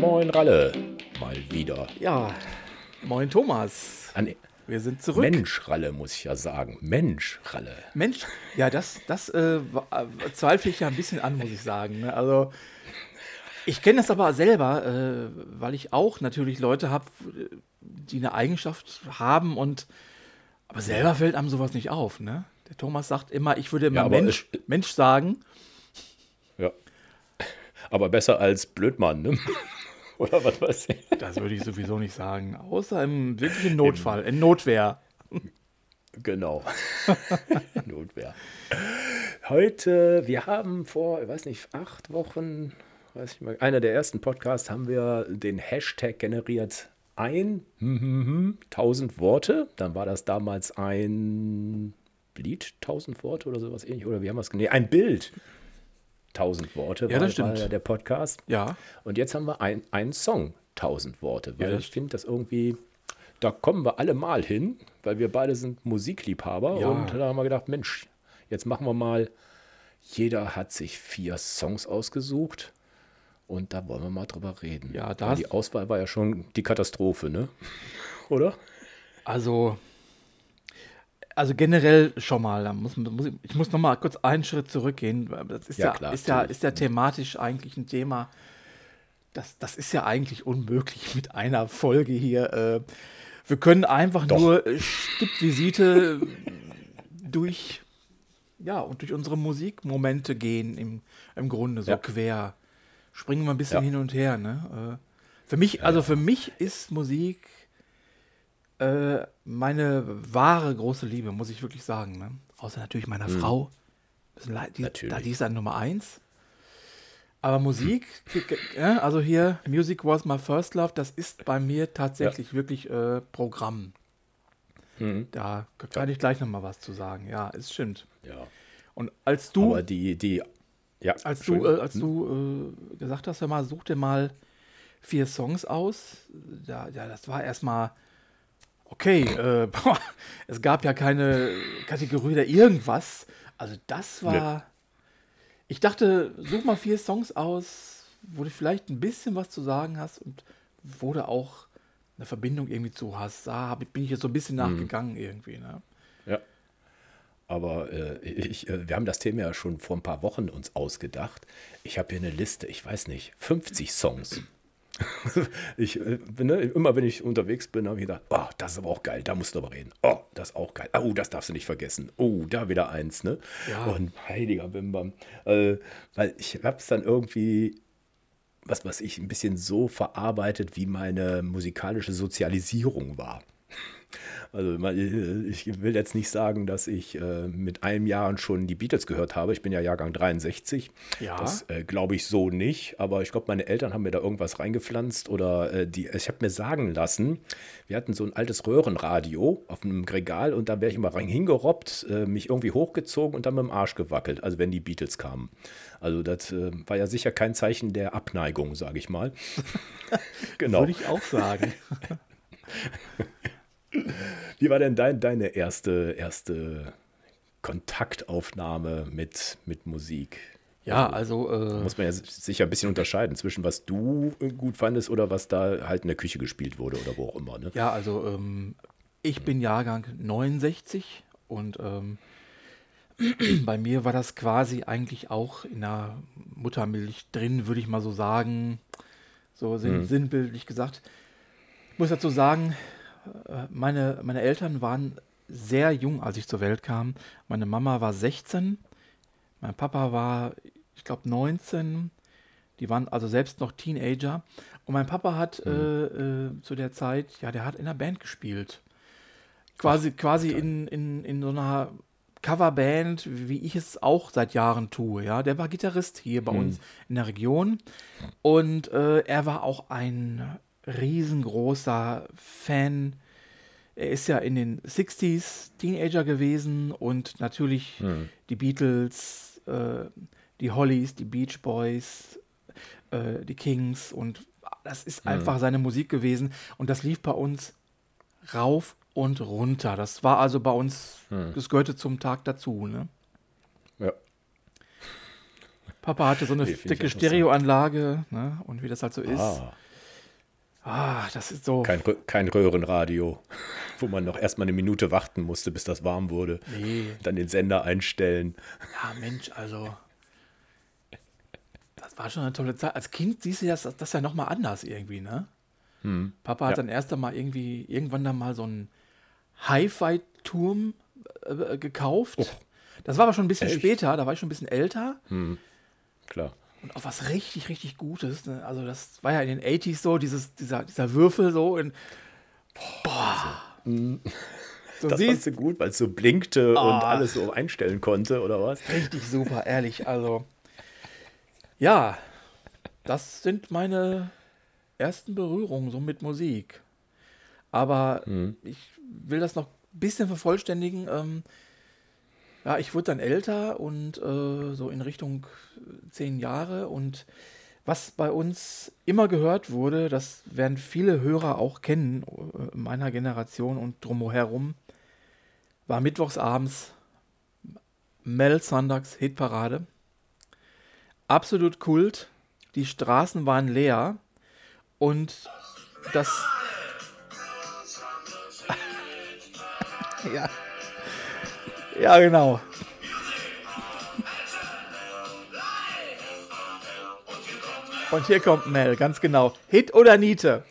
Moin Ralle, mal wieder. Ja, moin Thomas. Nee. Wir sind zurück. Mensch Ralle, muss ich ja sagen. Mensch Ralle. Mensch, ja, das, das äh, äh, zweifle ich ja ein bisschen an, muss ich sagen. Ne? Also, ich kenne das aber selber, äh, weil ich auch natürlich Leute habe, die eine Eigenschaft haben und aber selber fällt einem sowas nicht auf. Ne? Der Thomas sagt immer, ich würde immer Ja, Mensch, Mensch sagen. Ja. Aber besser als Blödmann, ne? Oder was weiß ich. Das würde ich sowieso nicht sagen, außer im wirklichen Notfall, in Notwehr. Genau. Notwehr. Heute, wir haben vor, ich weiß nicht, acht Wochen, weiß ich mal, einer der ersten Podcasts haben wir den Hashtag generiert. Ein hm, hm, hm, 1000 Worte. Dann war das damals ein Lied, 1000 Worte oder sowas ähnlich. Oder wie haben wir es genannt? Nee, ein Bild. 1000 Worte Ja, war, das stimmt. war ja der Podcast. Ja, Und jetzt haben wir ein- einen Song, 1000 Worte, weil Ja, das ich finde das irgendwie, da kommen wir alle mal hin, weil wir beide sind Musikliebhaber Ja. und da haben wir gedacht, Mensch, jetzt machen wir mal, jeder hat sich vier Songs ausgesucht und da wollen wir mal drüber reden. Ja, da Weil hast- die Auswahl war ja schon die Katastrophe, ne? Oder? Also, also generell schon mal, da muss, muss ich, muss noch mal kurz einen Schritt zurückgehen. Das ist Ja, ja, klar, ist ja, ist ja thematisch eigentlich ein Thema. Das, das ist ja eigentlich unmöglich mit einer Folge hier. Äh, wir können einfach Doch. nur äh, Stippvisite durch, ja, und durch unsere Musikmomente gehen im, im Grunde so Ja. quer. Springen wir ein bisschen hin und her, ne? Äh, für mich, also für mich ist Musik äh, meine wahre große Liebe, muss ich wirklich sagen. Ne? Außer natürlich meiner Frau. Ist le- Die, Natürlich. da, die ist dann Nummer eins. Aber Musik, ja, also hier, Music was my first love, das ist bei mir tatsächlich wirklich äh, Programm. Mhm. Da kann ich gleich noch mal was zu sagen. Ja, es stimmt. Ja. Und als du, Aber die, die, ja, als du, äh, als du äh, gesagt hast, hör mal, such dir mal vier Songs aus, ja, ja das war erstmal okay. Äh, boah, es gab ja keine Kategorie oder irgendwas. Also das war. Ich dachte, such mal vier Songs aus, wo du vielleicht ein bisschen was zu sagen hast und wo du auch eine Verbindung irgendwie zu hast. Da bin ich jetzt so ein bisschen nachgegangen irgendwie. Ne? Ja. Aber äh, ich, äh, wir haben das Thema ja schon vor ein paar Wochen uns ausgedacht. Ich habe hier eine Liste, ich weiß nicht, 50 Songs. ich äh, bin, ne, immer wenn ich unterwegs bin, habe ich gedacht, oh, das ist aber auch geil, da musst du aber reden. Oh, das ist auch geil. Oh, das darfst du nicht vergessen. Oh, da wieder eins, ne? Ja. Und heiliger Bimbam. Äh, weil ich habe es dann irgendwie was, was ich ein bisschen so verarbeitet, wie meine musikalische Sozialisierung war. Also man- ich will jetzt nicht sagen, dass ich äh, mit einem Jahr schon die Beatles gehört habe. Ich bin ja Jahrgang 63. Ja. Das äh, glaube ich so nicht. Aber ich glaube, meine Eltern haben mir da irgendwas reingepflanzt oder äh, die, ich habe mir sagen lassen, wir hatten so ein altes Röhrenradio auf einem Regal und da wäre ich immer rein hingerobbt, äh, mich irgendwie hochgezogen und dann mit dem Arsch gewackelt, also wenn die Beatles kamen. Also das äh, war ja sicher kein Zeichen der Abneigung, sage ich mal. genau. Würde ich auch sagen. Wie war denn dein, deine erste, erste Kontaktaufnahme mit, mit Musik? Ja, also. Äh, Muss man ja sicher ein bisschen unterscheiden zwischen was du äh, gut fandest oder was da halt in der Küche gespielt wurde oder wo auch immer. Ne? Ja, also ähm, ich bin Jahrgang 69 und ähm, bei mir war das quasi eigentlich auch in der Muttermilch drin, würde ich mal so sagen. So sinn, sinnbildlich gesagt. Ich muss dazu sagen, meine, meine Eltern waren sehr jung, als ich zur Welt kam. Meine Mama war 16, mein Papa war, ich glaube, 19. Die waren also selbst noch Teenager. Und mein Papa hat äh, äh, zu der Zeit, ja, der hat in einer Band gespielt. Quasi, quasi in, in, in so einer Coverband, wie ich es auch seit Jahren tue. Ja, der war Gitarrist hier bei uns in der Region. Und äh, er war auch ein riesengroßer Fan. Er ist ja in den 60s Teenager gewesen und natürlich die Beatles, äh, die Hollies, die Beach Boys, äh, die Kings und das ist einfach seine Musik gewesen und das lief bei uns rauf und runter. Das war also bei uns, das gehörte zum Tag dazu. Ne? Ja. Papa hatte so eine Nee, dicke. Stereoanlage ne? und wie das halt so ist. Ah. Das ist so. Kein, kein Röhrenradio, wo man noch erstmal eine Minute warten musste, bis das warm wurde. Nee. Dann den Sender einstellen. Ja, Mensch, also. Das war schon eine tolle Zeit. Als Kind siehst du das, das ja nochmal anders irgendwie, ne? Hm. Papa hat Ja. dann erst einmal irgendwie, irgendwann dann mal so einen Hi-Fi-Turm äh, gekauft. Das war aber schon ein bisschen Echt? später, da war ich schon ein bisschen älter. Klar. Und auch was richtig, richtig Gutes. Ne? Also das war ja in den 80s so, dieses, dieser, dieser Würfel so in. Boah. Du Das fandst siehst, du gut, weil es so blinkte Ah. und alles so einstellen konnte, oder was? richtig super, ehrlich. Also, ja, das sind meine ersten Berührungen so mit Musik. Aber ich will das noch ein bisschen vervollständigen. Ähm, ja, ich wurde dann älter und äh, so in Richtung äh, zehn Jahre. Und was bei uns immer gehört wurde, das werden viele Hörer auch kennen, äh, meiner Generation und drumherum, war mittwochsabends Mel Sanders Hitparade. Absolut Kult. Die Straßen waren leer. Und das. ja. Ja, genau. Und hier kommt Mel, ganz genau. Hit oder Niete?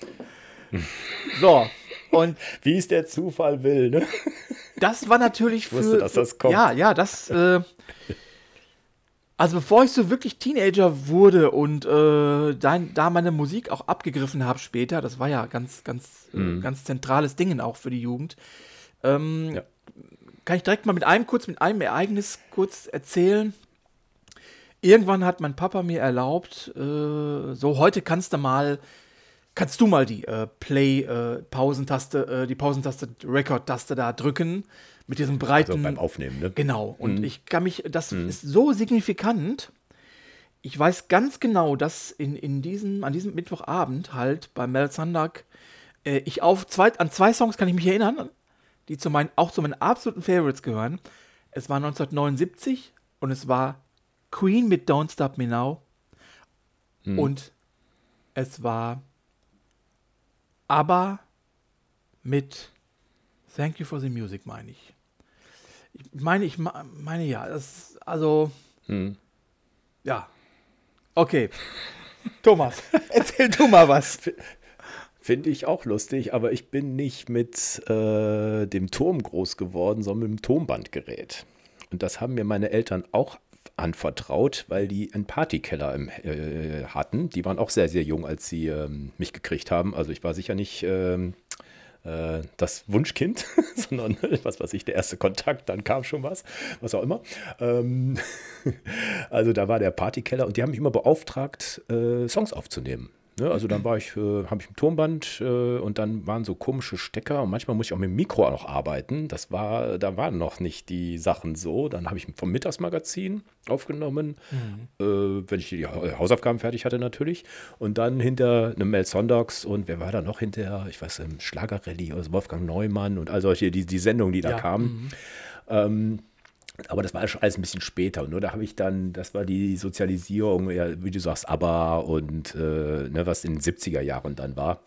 So. Und Wie es der Zufall will, ne? das war natürlich für. wusste, dass das kommt. Ja, ja, das. Äh, also bevor ich so wirklich Teenager wurde und äh, dann, da meine Musik auch abgegriffen habe später, das war ja ganz, ganz, äh, ganz zentrales Ding auch für die Jugend. Ähm, Ja. Kann ich direkt mal mit einem kurz, mit einem Ereignis kurz erzählen. Irgendwann hat mein Papa mir erlaubt, äh, so heute kannst du mal, kannst du mal die äh, Play äh, äh, die Pausentaste, Record-Taste da drücken mit diesem breiten. Also beim Aufnehmen, ne? Genau. Und ich kann mich, das ist so signifikant. Ich weiß ganz genau, dass in, in diesem, an diesem Mittwochabend halt bei Mel Sandak, äh, ich auf zwei, an zwei Songs kann ich mich erinnern, die zu meinen, auch zu meinen absoluten Favorites gehören. Es war 1979 und es war Queen mit Don't Stop Me Now. Und es war ABBA mit Thank You for the Music, meine ich. Ich meine, ich meine ja, das also ja. Okay. Thomas, erzähl du mal was. Finde ich auch lustig, aber ich bin nicht mit äh, dem Turm groß geworden, sondern mit dem Tonbandgerät. Und das haben mir meine Eltern auch anvertraut, weil die einen Partykeller im, äh, hatten. Die waren auch sehr, sehr jung, als sie ähm, mich gekriegt haben. Also ich war sicher nicht ähm, äh, das Wunschkind, sondern was weiß ich, der erste Kontakt, dann kam schon was, was auch immer. Ähm, also da war der Partykeller und die haben mich immer beauftragt, äh, Songs aufzunehmen. Ne? Also dann war ich, äh, habe ich ein Turmband äh, und dann waren so komische Stecker und manchmal muss ich auch mit dem Mikro auch noch arbeiten. Das war, da waren noch nicht die Sachen so. Dann habe ich vom Mittagsmagazin aufgenommen, äh, wenn ich die Ha- Hausaufgaben fertig hatte natürlich. Und dann hinter einem Mel Sondags und wer war da noch hinterher? Ich weiß, im Schlagerrallye, also Wolfgang Neumann und all solche, die, die Sendungen, die da Ja, kamen. Ähm, aber das war alles ein bisschen später. Nur da habe ich dann, das war die Sozialisierung, ja, wie du sagst, ABBA und äh, ne, was in den 70er Jahren dann war.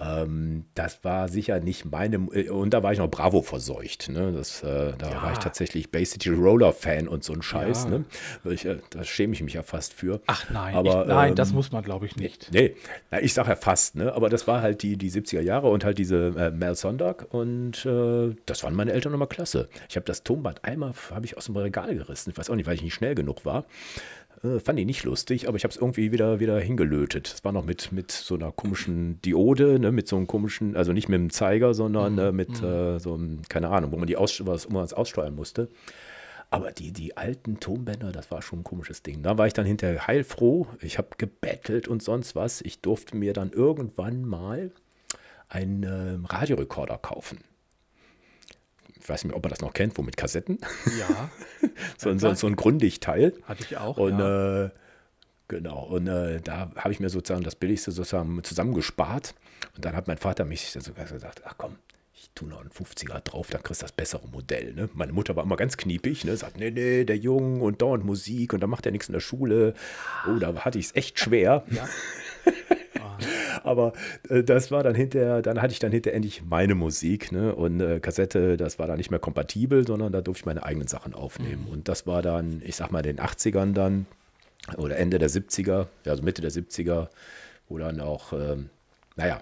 Ähm, das war sicher nicht meine, äh, und da war ich noch Bravo verseucht. Ne? Das, äh, da Ja. war ich tatsächlich Bay City Roller Fan und so ein Scheiß. Ja. Ne? Ich, äh, da schäme ich mich ja fast für. Ach nein, Aber, ich, nein, ähm, das muss man glaube ich nicht. Nee, na, ich sage ja fast, ne? aber das war halt die, die 70er Jahre und halt diese äh, Mel Sondag und äh, das waren meine Eltern immer klasse. Ich habe das Tonband einmal, habe ich aus dem Regal gerissen, ich weiß auch nicht, weil ich nicht schnell genug war. Äh, fand ich nicht lustig, aber ich habe es irgendwie wieder, wieder hingelötet. Es war noch mit, mit so einer komischen Diode, ne? mit so einem komischen, also nicht mit dem Zeiger, sondern äh, mit äh, so einem, keine Ahnung, wo man die aus, was, wo man es aussteuern musste. Aber die, die alten Tonbänder, das war schon ein komisches Ding. Da war ich dann hinterher heilfroh. Ich habe gebettelt und sonst was. Ich durfte mir dann irgendwann mal einen ähm, Radiorekorder kaufen. Ich weiß nicht, ob man das noch kennt, wo mit Kassetten. Ja, so, ein- so, so ein Grundigteil. hatte ich auch. Und ja. äh, genau, und äh, da habe ich mir sozusagen das Billigste sozusagen zusammengespart. Und dann hat mein Vater mich sogar gesagt, ach komm, ich tue noch einen 50er drauf, dann kriegst du das bessere Modell. Ne? Meine Mutter war immer ganz kniepig, ne? sagt, nee, nee, der Junge und dauernd Musik und da macht er nichts in der Schule. Oh, da hatte ich es echt schwer. ja. Aber äh, das war dann hinterher, dann hatte ich dann hinterher endlich meine Musik, ne? Und äh, Kassette, das war dann nicht mehr kompatibel, sondern da durfte ich meine eigenen Sachen aufnehmen. Mhm. Und das war dann, ich sag mal, in den 80ern dann oder Ende der 70er, also Mitte der 70er, wo dann auch, ähm, naja,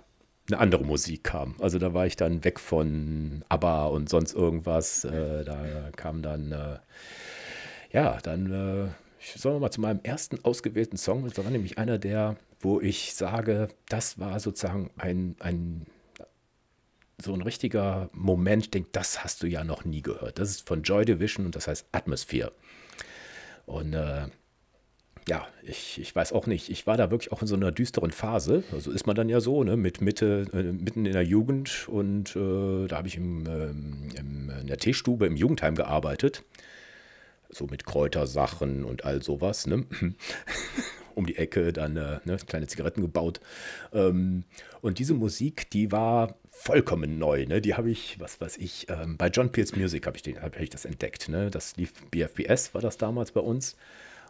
eine andere Musik kam. Also da war ich dann weg von ABBA und sonst irgendwas. Äh, da kam dann, äh, ja, dann, äh, ich soll mal zu meinem ersten ausgewählten Song. Das war nämlich einer der, wo ich sage, das war sozusagen ein, ein so ein richtiger Moment, ich denke, das hast du ja noch nie gehört. Das ist von Joy Division und das heißt Atmosphere. Und äh, ja, ich, ich weiß auch nicht. Ich war da wirklich auch in so einer düsteren Phase. Also ist man dann ja so, ne, mit Mitte, äh, mitten in der Jugend und äh, da habe ich im, ähm, im, in der Teestube im Jugendheim gearbeitet. So mit Kräutersachen und all sowas, ne? Um die Ecke dann äh, ne, kleine Zigaretten gebaut. Ähm, und diese Musik, die war vollkommen neu. Ne? Die habe ich, was weiß ich, ähm, bei John Peels Music habe ich, hab ich das entdeckt. Ne? Das lief BFBS, war das damals bei uns.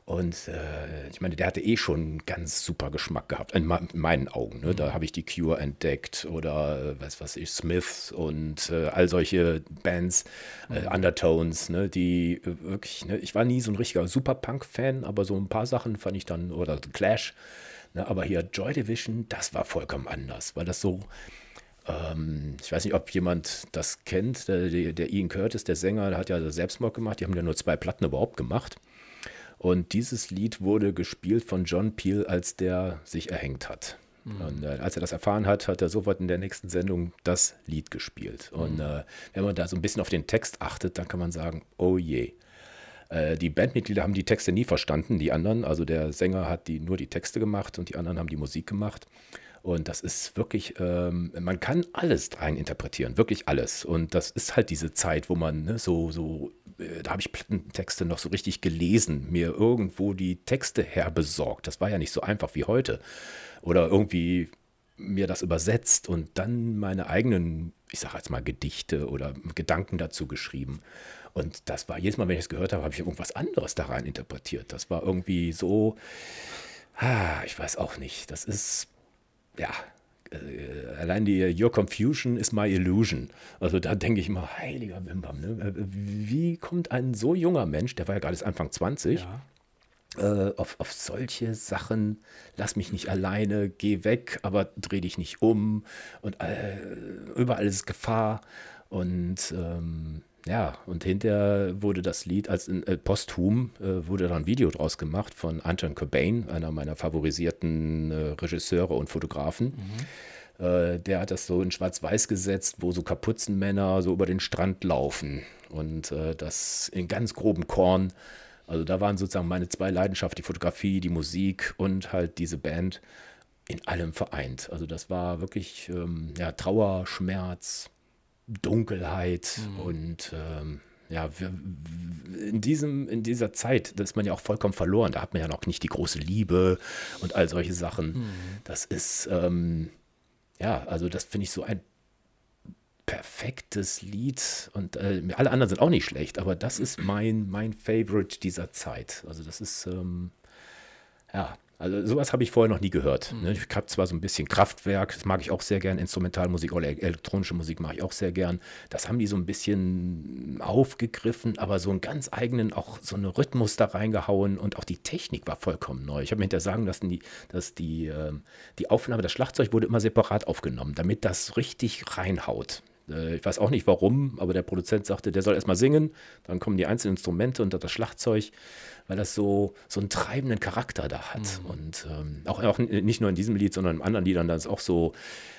Und äh, ich meine, der hatte eh schon ganz super Geschmack gehabt, in, in meinen Augen. Ne? Da mhm. habe ich die Cure entdeckt oder äh, was weiß ich, Smiths und äh, all solche Bands, äh, mhm. Undertones, ne? die äh, wirklich, ne? ich war nie so ein richtiger Super-Punk-Fan, aber so ein paar Sachen fand ich dann, oder The Clash. Ne? Aber hier Joy Division, das war vollkommen anders, weil das so, ähm, ich weiß nicht, ob jemand das kennt, der, der Ian Curtis, der Sänger, der hat ja Selbstmord gemacht, die haben ja nur zwei Platten überhaupt gemacht. Und dieses Lied wurde gespielt von John Peel, als der sich erhängt hat. Mhm. Und äh, als er das erfahren hat, hat er sofort in der nächsten Sendung das Lied gespielt. Mhm. Und äh, wenn man da so ein bisschen auf den Text achtet, dann kann man sagen, oh je. Äh, die Bandmitglieder haben die Texte nie verstanden, die anderen. Also der Sänger hat die, nur die Texte gemacht und die anderen haben die Musik gemacht. Und das ist wirklich, ähm, man kann alles rein interpretieren, wirklich alles. Und das ist halt diese Zeit, wo man ne, so, so, äh, da habe ich Plattentexte noch so richtig gelesen, mir irgendwo die Texte herbesorgt. Das war ja nicht so einfach wie heute. Oder irgendwie mir das übersetzt und dann meine eigenen, ich sage jetzt mal Gedichte oder Gedanken dazu geschrieben. Und das war jedes Mal, wenn ich es gehört habe, habe ich irgendwas anderes da rein interpretiert. Das war irgendwie so, ah, ich weiß auch nicht. Das ist ja, äh, allein die Your Confusion is my illusion. Also da denke ich immer, heiliger Bimbam, ne? Äh, wie kommt ein so junger Mensch, der war ja gerade Anfang 20, ja. äh, auf, auf solche Sachen, lass mich nicht alleine, geh weg, aber dreh dich nicht um und äh, überall ist Gefahr und ähm, ja, und hinterher wurde das Lied als äh, posthum äh, wurde dann ein Video draus gemacht von Anton Cobain, einer meiner favorisierten äh, Regisseure und Fotografen. Mhm. Äh, der hat das so in Schwarz-Weiß gesetzt, wo so Kapuzenmänner so über den Strand laufen und äh, das in ganz grobem Korn. Also da waren sozusagen meine zwei Leidenschaften, die Fotografie, die Musik und halt diese Band in allem vereint. Also das war wirklich ähm, ja, Trauer, Schmerz, Dunkelheit mhm. und ähm, ja, wir, in, diesem, in dieser Zeit, da ist man ja auch vollkommen verloren. Da hat man ja noch nicht die große Liebe und all solche Sachen. Mhm. Das ist, ähm, ja, also das finde ich so ein perfektes Lied und äh, alle anderen sind auch nicht schlecht, aber das ist mein, mein Favorite dieser Zeit. Also das ist, ähm, ja, also sowas habe ich vorher noch nie gehört. Mhm. Ich habe zwar so ein bisschen Kraftwerk, das mag ich auch sehr gern, Instrumentalmusik oder elektronische Musik mache ich auch sehr gern. Das haben die so ein bisschen aufgegriffen, aber so einen ganz eigenen, auch so einen Rhythmus da reingehauen und auch die Technik war vollkommen neu. Ich habe mir hinterher sagen lassen, die, dass die, ähm, die Aufnahme, das Schlagzeug wurde immer separat aufgenommen, damit das richtig reinhaut. Äh, ich weiß auch nicht warum, aber der Produzent sagte, der soll erstmal singen, dann kommen die einzelnen Instrumente und das Schlagzeug weil das so, so einen treibenden Charakter da hat. Mhm. Und ähm, auch, auch nicht nur in diesem Lied, sondern in anderen Liedern, da ist auch so,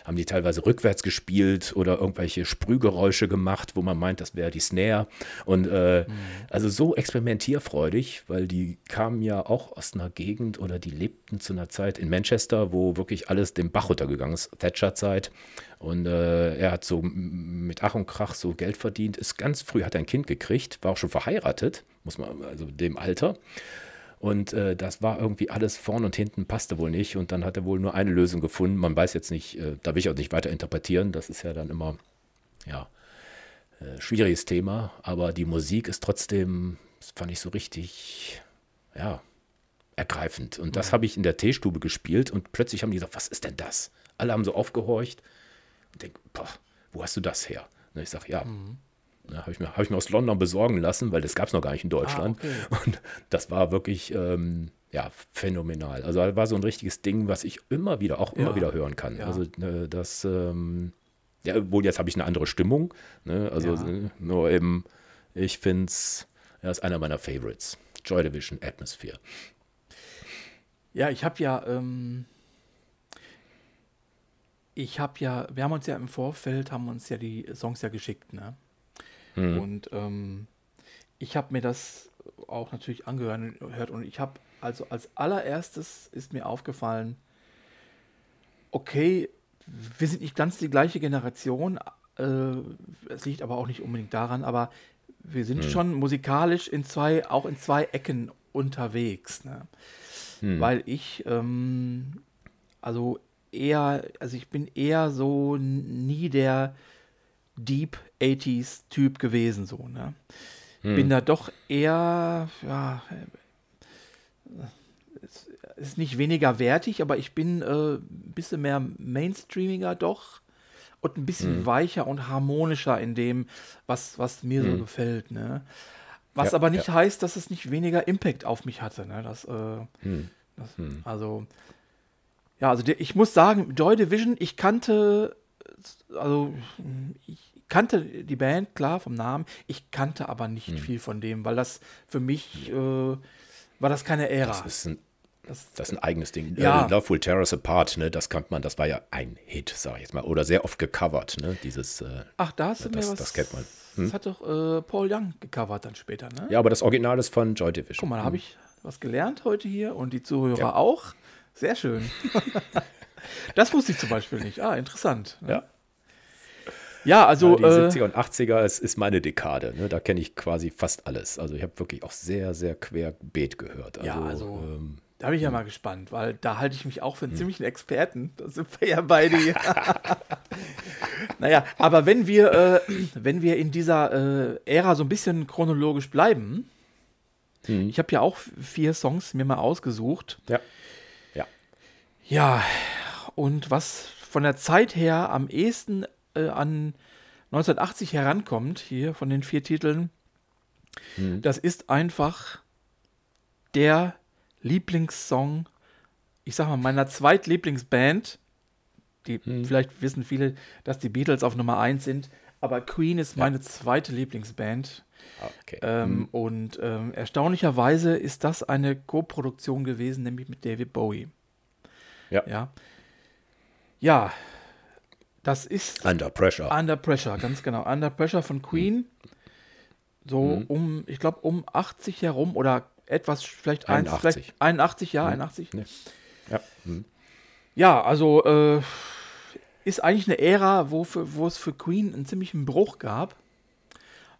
haben die teilweise rückwärts gespielt oder irgendwelche Sprühgeräusche gemacht, wo man meint, das wäre die Snare. Und äh, mhm. also so experimentierfreudig, weil die kamen ja auch aus einer Gegend oder die lebten zu einer Zeit in Manchester, wo wirklich alles dem Bach runtergegangen ist, Thatcher-Zeit. Und äh, er hat so mit Ach und Krach so Geld verdient, ist ganz früh, hat ein Kind gekriegt, war auch schon verheiratet, muss man, also dem Alter. Und äh, das war irgendwie alles vorn und hinten passte wohl nicht. Und dann hat er wohl nur eine Lösung gefunden. Man weiß jetzt nicht, äh, da will ich auch nicht weiter interpretieren. Das ist ja dann immer, ja, äh, schwieriges Thema. Aber die Musik ist trotzdem, das fand ich so richtig, ja, ergreifend. Und das habe ich in der Teestube gespielt und plötzlich haben die gesagt, was ist denn das? Alle haben so aufgehorcht und denken, boah, wo hast du das her? Und ich sage, ja, mhm. Habe ich, mir, hab ich mir aus London besorgen lassen, weil das gab es noch gar nicht in Deutschland. Ah, okay. Und das war wirklich ähm, ja, phänomenal. Also war so ein richtiges Ding, was ich immer wieder, auch immer ja. wieder hören kann. Ja. Also äh, das, ähm, ja, wohl jetzt habe ich eine andere Stimmung. Ne? Also ja. Nur eben, ich finde es, ja, ist einer meiner Favorites. Joy Division Atmosphere. Ja, ich habe ja, ähm, ich habe ja, wir haben uns ja im Vorfeld, haben uns ja die Songs ja geschickt, ne? Mhm. Und ähm, ich habe mir das auch natürlich angehört und ich habe also als allererstes ist mir aufgefallen, okay, wir sind nicht ganz die gleiche Generation, äh, es liegt aber auch nicht unbedingt daran, aber wir sind hm. schon musikalisch in zwei, auch in zwei Ecken unterwegs. Ne? Hm. Weil ich, ähm, also eher, also ich bin eher so nie der Deep 80s Typ gewesen, so, ne? Hm. Bin da doch eher, ja, ist nicht weniger wertig, aber ich bin äh, ein bisschen mehr Mainstreamiger doch und ein bisschen mhm. weicher und harmonischer in dem, was, was mir mhm. so gefällt. Ne? Was ja, aber nicht ja. heißt, dass es nicht weniger Impact auf mich hatte. Ne? Das, äh, mhm. das mhm. also, ja, also ich muss sagen, Joy Division, ich kannte, also ich kannte die Band, klar, vom Namen, ich kannte aber nicht mhm. viel von dem, weil das für mich äh, war das keine Ära. Das ist ein, das, das ist ein eigenes Ding. Ja. Äh, Love Will Tear Us Apart, ne, das kannte man, das war ja ein Hit, sag ich jetzt mal. Oder sehr oft gecovert, ne, dieses. Äh, Ach, da hast du das, mir was. Das kennt man. Hm? Das hat doch äh, Paul Young gecovert dann später, ne? Ja, aber das Original ist von Joy Division. Guck mal, da hm. habe ich was gelernt heute hier und die Zuhörer ja. auch. Sehr schön. das wusste ich zum Beispiel nicht. Ah, interessant. Ne? Ja. Ja, also. Ja, die 70er äh, und 80er ist, ist meine Dekade. Ne? Da kenne ich quasi fast alles. Also ich habe wirklich auch sehr, sehr querbeet gehört. Also, ja, also. Ähm, da bin ich ja hm. mal gespannt, weil da halte ich mich auch für einen hm. ziemlichen Experten. Da sind wir ja beide. naja, aber wenn wir, äh, wenn wir in dieser äh, Ära so ein bisschen chronologisch bleiben, hm. ich habe ja auch vier Songs mir mal ausgesucht. Ja. Ja. Ja, und was von der Zeit her am ehesten äh, an 1980 herankommt, hier von den vier Titeln, hm. das ist einfach der Lieblingssong, ich sag mal, meiner Zweitlieblingsband. Die, hm. Vielleicht wissen viele, dass die Beatles auf Nummer 1 sind, aber Queen ist ja. meine zweite Lieblingsband. Okay. Ähm, hm. Und ähm, erstaunlicherweise ist das eine Co-Produktion gewesen, nämlich mit David Bowie. Ja. Ja. Ja, das ist. Under Pressure. Under Pressure, ganz genau. Under Pressure von Queen. So mhm. um, ich glaube, um 80 herum oder etwas, vielleicht 81. Eins, vielleicht 81, ja, mhm. 81. Nee. Ja. Mhm. ja, also äh, ist eigentlich eine Ära, wo, für, wo es für Queen einen ziemlichen Bruch gab.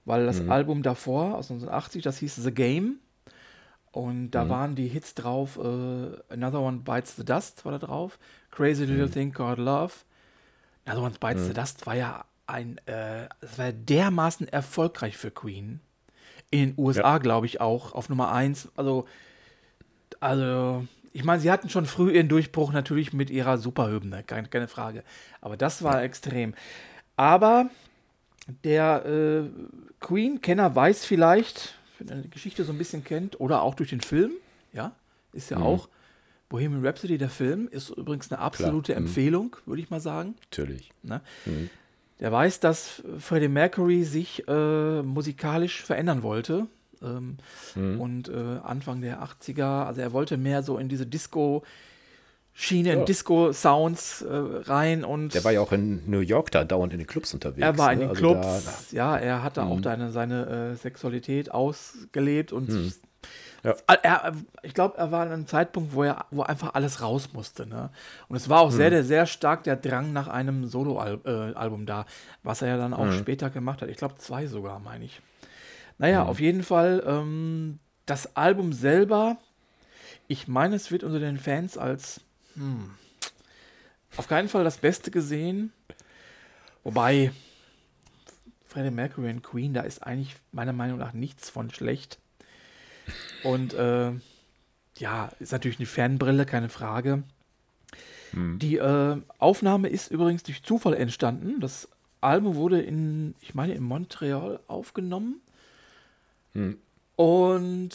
Weil das mhm. Album davor, aus 1980, das hieß The Game. Und da mhm. waren die Hits drauf, äh, Another One Bites the Dust war da drauf, Crazy Little mhm. Thing Called Love, also One Bites mhm. the Dust war ja ein, äh, das war dermaßen erfolgreich für Queen. In den USA, ja. glaube ich, auch auf Nummer 1. Also, also, ich meine, sie hatten schon früh ihren Durchbruch natürlich mit ihrer Superhymne, keine, keine Frage. Aber das war ja. extrem. Aber der äh, Queen-Kenner weiß vielleicht, wenn er die Geschichte so ein bisschen kennt, oder auch durch den Film, ja, ist ja mhm. auch Bohemian Rhapsody, der Film, ist übrigens eine absolute Klar. Mhm. Empfehlung, würde ich mal sagen. Natürlich. Ne? Mhm. Der weiß, dass Freddie Mercury sich äh, musikalisch verändern wollte. Ähm, mhm. Und äh, Anfang der 80er, also er wollte mehr so in diese Disco- Schiene, in Disco-Sounds äh, rein und. Der war ja auch in New York da dauernd in den Clubs unterwegs. Er war in ne? den also Clubs, da, ja, er hatte auch seine, seine äh, Sexualität ausgelebt und sich ja. Er, ich glaube, er war an einem Zeitpunkt, wo er, wo einfach alles raus musste. Ne? Und es war auch mhm. sehr, sehr stark der Drang nach einem Solo-Album äh, da, was er ja dann auch mhm. später gemacht hat. Ich glaube, zwei sogar, meine ich. Naja, mhm. auf jeden Fall, ähm, das Album selber, ich meine, es wird unter den Fans als hm, auf keinen Fall das Beste gesehen. Wobei, Freddie Mercury und Queen, da ist eigentlich meiner Meinung nach nichts von schlecht. Und äh, ja, ist natürlich eine Fanbrille, keine Frage. Hm. Die äh, Aufnahme ist übrigens durch Zufall entstanden. Das Album wurde in, ich meine, in Montreal aufgenommen. Hm. Und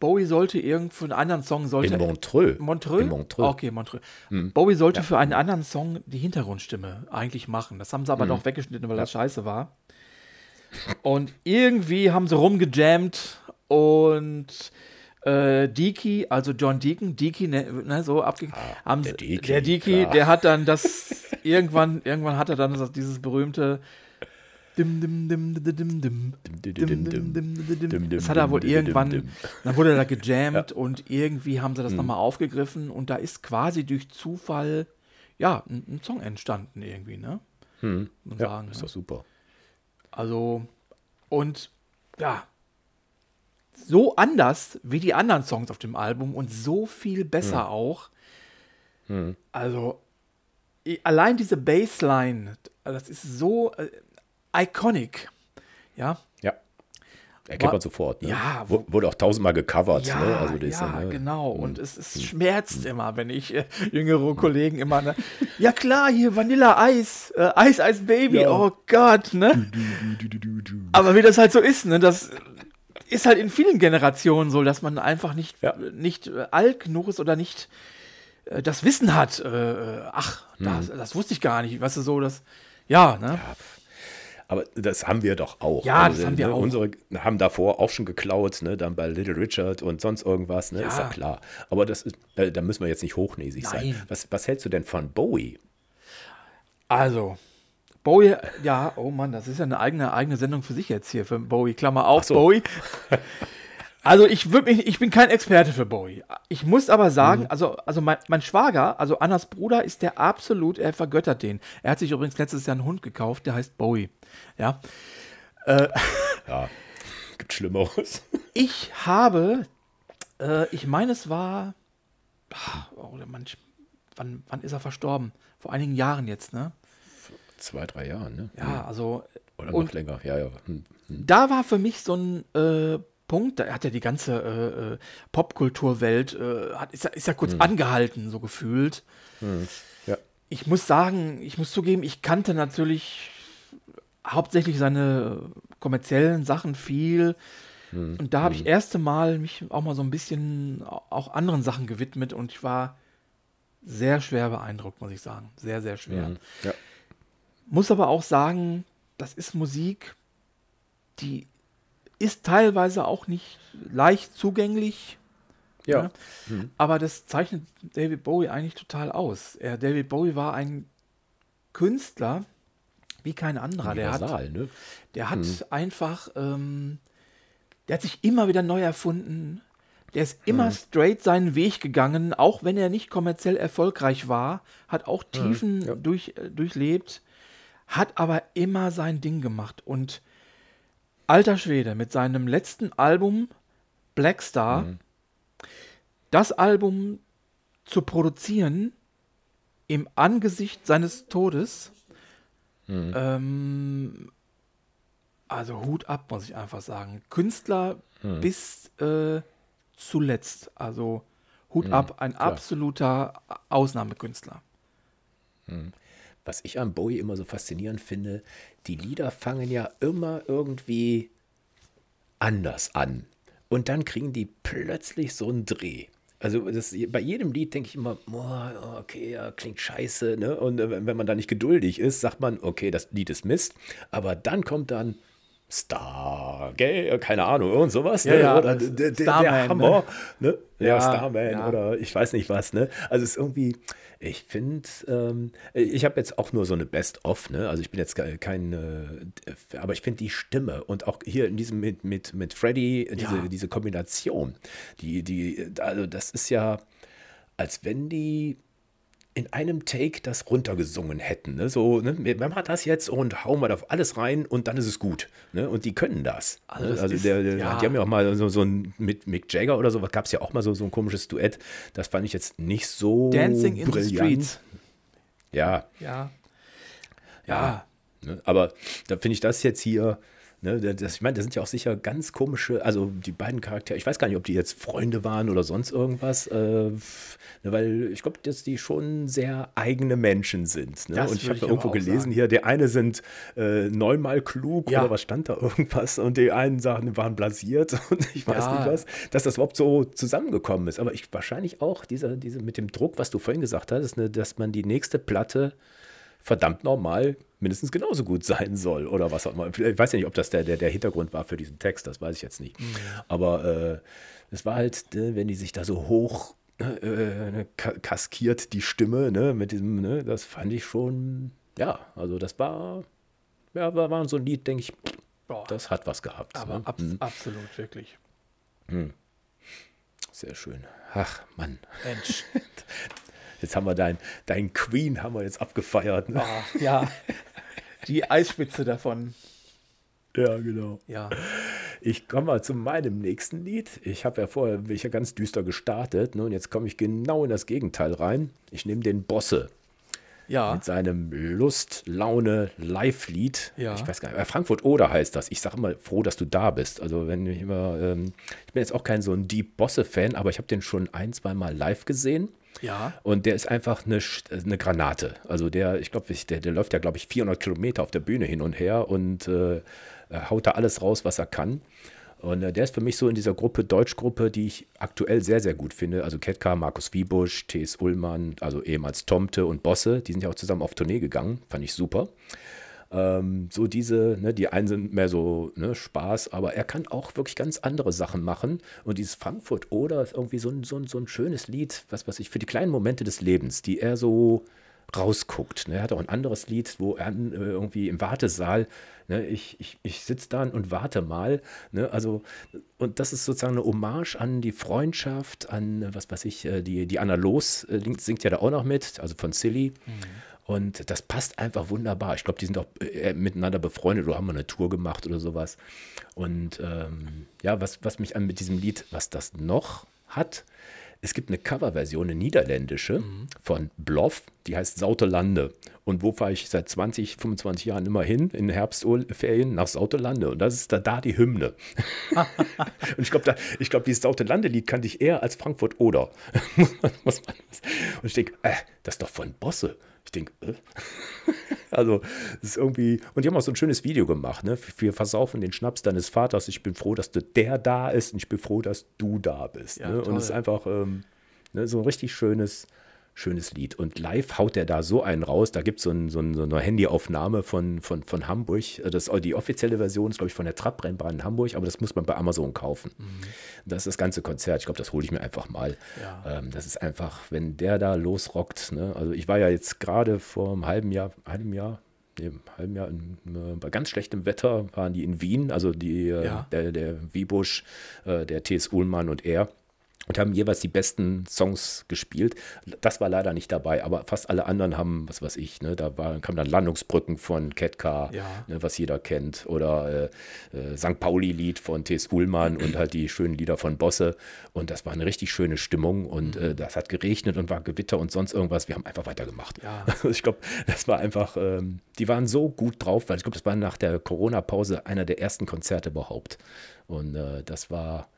Bowie sollte irgendwo einen anderen Song sollte. In Montreux. Montreux? In Montreux. Okay, Montreux. Hm. Bowie sollte ja. für einen anderen Song die Hintergrundstimme eigentlich machen. Das haben sie aber hm. doch weggeschnitten, weil das scheiße war. Und irgendwie haben sie rumgejammt und äh, Deaky, also John Deacon, Deaky, ne, ne, so abge ah, der Deaky, der, Deaky der hat dann das irgendwann, irgendwann hat er dann das, dieses berühmte das hat er wohl irgendwann, dann wurde er da gejammt und irgendwie haben sie das nochmal aufgegriffen und da ist quasi durch Zufall, ja, ein, ein Song entstanden irgendwie, ne? Hm. Ja, sagen, ist doch super. Also, und ja, so anders wie die anderen Songs auf dem Album und so viel besser hm. auch. Hm. Also, allein diese Bassline, das ist so äh, iconic. Ja. Ja. Erkennt man sofort. Ne? Ja. W wurde auch tausendmal gecovert. Ja, ne? also ja, ja ne? genau. Hm. Und es, es hm. schmerzt hm. immer, wenn ich äh, jüngere Kollegen immer, ne? ja klar, hier Vanilla-Eis, äh, Eis, Eis, Baby, ja. oh Gott, ne? Aber wie das halt so ist, ne? Das ist halt in vielen Generationen so, dass man einfach nicht, ja. nicht äh, alt genug ist oder nicht äh, das Wissen hat. Äh, äh ach, hm. das, das, wusste ich gar nicht. Weißt du, so, das, ja, ne? Ja. Aber das haben wir doch auch. Ja, also, das haben wir ne, auch. Unsere haben davor auch schon geklaut, ne, dann bei Little Richard und sonst irgendwas, ne, ja. ist ja klar. Aber das ist, äh, da müssen wir jetzt nicht hochnäsig Nein. sein. Was, was hältst du denn von Bowie? Also, Bowie, ja, oh Mann, das ist ja eine eigene, eigene Sendung für sich jetzt hier, für Bowie. Klammer auf, so. Bowie. Also ich mich, ich bin kein Experte für Bowie. Ich muss aber sagen, mhm. also, also mein, mein, Schwager, also Annas Bruder, ist der absolut, er vergöttert den. Er hat sich übrigens letztes Jahr einen Hund gekauft, der heißt Bowie. Ja. Äh, ja, gibt Schlimmeres. Ich habe, äh, ich meine, es war, oder manch, wann, wann ist er verstorben? Vor einigen Jahren jetzt, ne? Zwei, drei Jahren, ne? Ja, also. Oder noch länger, ja, ja. Hm, hm. Da war für mich so ein äh, Punkt, da hat ja die ganze äh, äh Popkulturwelt, äh, hat, ist, ist, ja kurz hm. angehalten, so gefühlt. Hm. Ja. Ich muss sagen, ich muss zugeben, ich kannte natürlich hauptsächlich seine kommerziellen Sachen viel. Hm. Und da habe ich hm. erste Mal mich auch mal so ein bisschen auch anderen Sachen gewidmet und ich war sehr schwer beeindruckt, muss ich sagen. Sehr, sehr schwer. Ja. Muss aber auch sagen, das ist Musik, die ist teilweise auch nicht leicht zugänglich. Ja. ja. Mhm. Aber das zeichnet David Bowie eigentlich total aus. Er, David Bowie war ein Künstler wie kein anderer. Der hat, ne? der hat mhm. einfach, ähm, der hat sich immer wieder neu erfunden. Der ist immer mhm. straight seinen Weg gegangen, auch wenn er nicht kommerziell erfolgreich war, hat auch mhm. Tiefen ja. durch, äh, durchlebt hat aber immer sein Ding gemacht. Und alter Schwede, mit seinem letzten Album Black Star, mhm. das Album zu produzieren im Angesicht seines Todes, mhm. ähm, also Hut ab, muss ich einfach sagen. Künstler mhm. bis äh, zuletzt. Also Hut mhm, ab, ein klar. absoluter Ausnahmekünstler. Was ich an Bowie immer so faszinierend finde, die Lieder fangen ja immer irgendwie anders an. Und dann kriegen die plötzlich so einen Dreh. Also das, bei jedem Lied denke ich immer, oh, okay, ja, klingt scheiße. Ne? Und äh, wenn man da nicht geduldig ist, sagt man, okay, das Lied ist Mist. Aber dann kommt dann Star, gell? keine Ahnung, irgend sowas. Ja, ne? ja, oder der, der, der Hammer. Ne? Ne? Ja, ja, Starman ja. oder ich weiß nicht was. Ne? Also es ist irgendwie, ich finde, ähm, ich habe jetzt auch nur so eine Best-of, ne? Also ich bin jetzt kein, äh, aber ich finde die Stimme und auch hier in diesem mit, mit, mit Freddy, diese, ja. diese Kombination, die, die, also das ist ja, als wenn die in einem Take das runtergesungen hätten. Ne? So, ne? wir machen das jetzt und hauen wir da alles rein und dann ist es gut. Ne? Und die können das. Also, ne? also ist, der, der, ja. die haben ja auch mal so, so ein, mit Mick Jagger oder so, gab es ja auch mal so, so ein komisches Duett. Das fand ich jetzt nicht so Dancing brillant. in the Streets. Ja. Ja. Ja. ja. Ne? Aber da finde ich das jetzt hier Ne, das, ich meine, das sind ja auch sicher ganz komische, also die beiden Charaktere, ich weiß gar nicht, ob die jetzt Freunde waren oder sonst irgendwas, äh, ne, weil ich glaube, dass die schon sehr eigene Menschen sind. Ne? Und ich habe irgendwo gelesen sagen. hier, der eine sind äh, neunmal klug ja. oder was stand da irgendwas und die einen Sachen waren blasiert und ich weiß ja. nicht was, dass das überhaupt so zusammengekommen ist. Aber ich wahrscheinlich auch diese, diese mit dem Druck, was du vorhin gesagt hast, ne, dass man die nächste Platte verdammt normal mindestens genauso gut sein soll oder was auch immer. Ich weiß ja nicht, ob das der, der, der Hintergrund war für diesen Text, das weiß ich jetzt nicht. Mhm. Aber äh, es war halt, ne, wenn die sich da so hoch äh, kaskiert, die Stimme, ne, mit diesem, ne, das fand ich schon, ja, also das war, ja, war, war so ein Lied, denke ich, Boah. das hat was gehabt. Aber ne? abs mhm. absolut, wirklich. Mhm. Sehr schön. Ach, Mann. Mensch. Jetzt haben wir dein, dein Queen haben wir jetzt abgefeiert. Ne? Oh, ja, die Eisspitze davon. Ja, genau. Ja. Ich komme mal zu meinem nächsten Lied. Ich habe ja vorher bin ich ja ganz düster gestartet ne, und jetzt komme ich genau in das Gegenteil rein. Ich nehme den Bosse. Ja. Mit seinem Lust, Laune, Live-Lied. Ja. Ich weiß gar nicht, Frankfurt Oder heißt das. Ich sage immer froh, dass du da bist. Also wenn ich immer, ähm, ich bin jetzt auch kein so ein Deep Bosse-Fan, aber ich habe den schon ein, zwei Mal live gesehen. Ja. Und der ist einfach eine, eine Granate. Also der, ich glaube, der, der läuft ja, glaube ich, 400 Kilometer auf der Bühne hin und her und äh, haut da alles raus, was er kann. Und äh, der ist für mich so in dieser Gruppe, Deutschgruppe, die ich aktuell sehr, sehr gut finde. Also Ketka, Markus Wiebusch, T.S. Ullmann, also ehemals Tomte und Bosse, die sind ja auch zusammen auf Tournee gegangen. Fand ich super. Ähm, so diese, ne, die einen sind mehr so ne, Spaß, aber er kann auch wirklich ganz andere Sachen machen. Und dieses Frankfurt Oder ist irgendwie so ein, so ein, so ein schönes Lied, was weiß ich, für die kleinen Momente des Lebens, die er so rausguckt. Ne? Er hat auch ein anderes Lied, wo er äh, irgendwie im Wartesaal, ne, ich, ich, ich sitze da und warte mal. Ne? Also, und das ist sozusagen eine Hommage an die Freundschaft, an, was weiß ich, äh, die, die Anna Los äh, singt ja da auch noch mit, also von Silly. Mhm. Und das passt einfach wunderbar. Ich glaube, die sind auch äh, miteinander befreundet oder haben mal eine Tour gemacht oder sowas. Und ähm, ja, was, was mich an mit diesem Lied, was das noch hat, es gibt eine Coverversion, eine niederländische mhm. von Bloff, die heißt Sautelande. Und wo fahre ich seit 20, 25 Jahren immer hin, in Herbstferien nach Sautelande. Und das ist da, da die Hymne. und ich glaube, glaub, dieses Sautelande-Lied kannte ich eher als Frankfurt-Oder. und ich denke, äh, das ist doch von Bosse. Ich denke, äh? also es ist irgendwie, und die haben auch so ein schönes Video gemacht, ne? Wir versaufen den Schnaps deines Vaters. Ich bin froh, dass du der da ist und ich bin froh, dass du da bist. Ja, ne? Und es ist einfach ähm, ne, so ein richtig schönes, schönes Lied. Und live haut er da so einen raus. Da gibt so es so, ein, so eine Handyaufnahme von, von, von Hamburg. Das, die offizielle Version ist, glaube ich, von der Trabrennbahn in Hamburg, aber das muss man bei Amazon kaufen. Mhm. Das ist das ganze Konzert. Ich glaube, das hole ich mir einfach mal. Ja. Ähm, das ist einfach, wenn der da losrockt. Ne? Also ich war ja jetzt gerade vor einem halben Jahr, halben Jahr, nee, einem halben Jahr in, äh, bei ganz schlechtem Wetter waren die in Wien, also die, äh, ja. der, der Wiebusch, äh, der T.S. Uhlmann und er und haben jeweils die besten Songs gespielt. Das war leider nicht dabei, aber fast alle anderen haben, was weiß ich, ne, da war, kamen dann Landungsbrücken von Ketka, ja. ne, was jeder kennt, oder äh, äh, St. Pauli-Lied von T.S. Ullmann und halt die schönen Lieder von Bosse. Und das war eine richtig schöne Stimmung und mhm. äh, das hat geregnet und war Gewitter und sonst irgendwas. Wir haben einfach weitergemacht. Ja. Also ich glaube, das war einfach, ähm, die waren so gut drauf, weil ich glaube, das war nach der Corona-Pause einer der ersten Konzerte überhaupt. Und äh, das war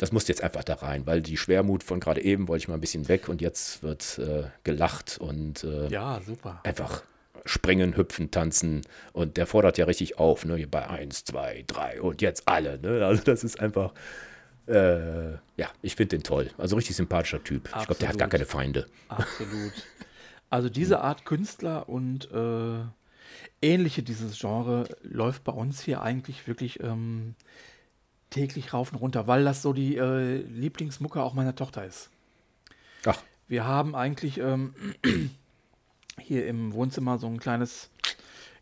das musste jetzt einfach da rein, weil die Schwermut von gerade eben wollte ich mal ein bisschen weg und jetzt wird äh, gelacht und äh, ja, super. einfach springen, hüpfen, tanzen und der fordert ja richtig auf, ne? bei 1, 2, 3 und jetzt alle. Ne? Also das ist einfach, äh, ja, ich finde den toll. Also richtig sympathischer Typ. Absolut. Ich glaube, der hat gar keine Feinde. Absolut. Also diese Art Künstler und äh, ähnliche dieses Genre läuft bei uns hier eigentlich wirklich ähm, täglich rauf und runter, weil das so die äh, Lieblingsmucke auch meiner Tochter ist. Ach. Wir haben eigentlich ähm, hier im Wohnzimmer so ein kleines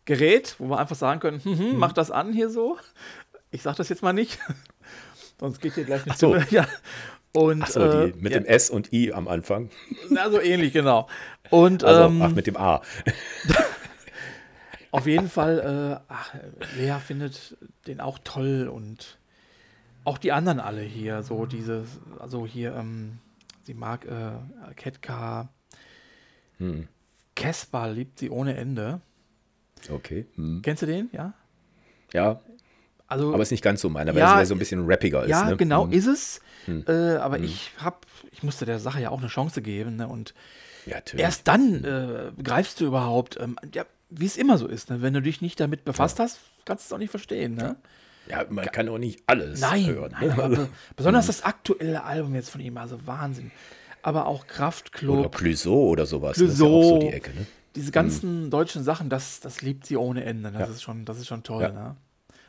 Gerät, wo wir einfach sagen können, hm, hm, mach das an hier so. Ich sag das jetzt mal nicht, sonst geht hier gleich eine so. Ja. Und, ach so, äh, mit ja. dem S und I am Anfang. Na, so ähnlich, genau. Und, also, ähm, ach, mit dem A. auf jeden Fall, äh, ach, Lea findet den auch toll und auch die anderen alle hier, so diese, also hier, ähm, sie mag äh, Ketka. Hm. Kesper liebt sie ohne Ende. Okay. Hm. Kennst du den, ja? Ja. Also, Aber ist nicht ganz so meiner, weil Ja, es ja so ein bisschen rappiger ist. ja, ne? genau, Hm. ist es. Äh, aber ich hab, ich musste der Sache ja auch eine Chance geben. Ne? Und Ja, erst dann äh, begreifst du überhaupt, ähm, ja, wie es immer so ist. Ne? Wenn du dich nicht damit befasst hast, kannst du es auch nicht verstehen. Ne? Ja, man kann auch nicht alles Nein, hören. nein ne? Also, be besonders das aktuelle Album jetzt von ihm, also Wahnsinn. Aber auch oder Kraftklub, Clouseau oder sowas. Das ist ja auch so Clouseau, die Ecke. Ne? diese ganzen deutschen Sachen, das, das liebt sie ohne Ende. Das, Ja. ist, schon, das ist schon toll. Ja. Ne?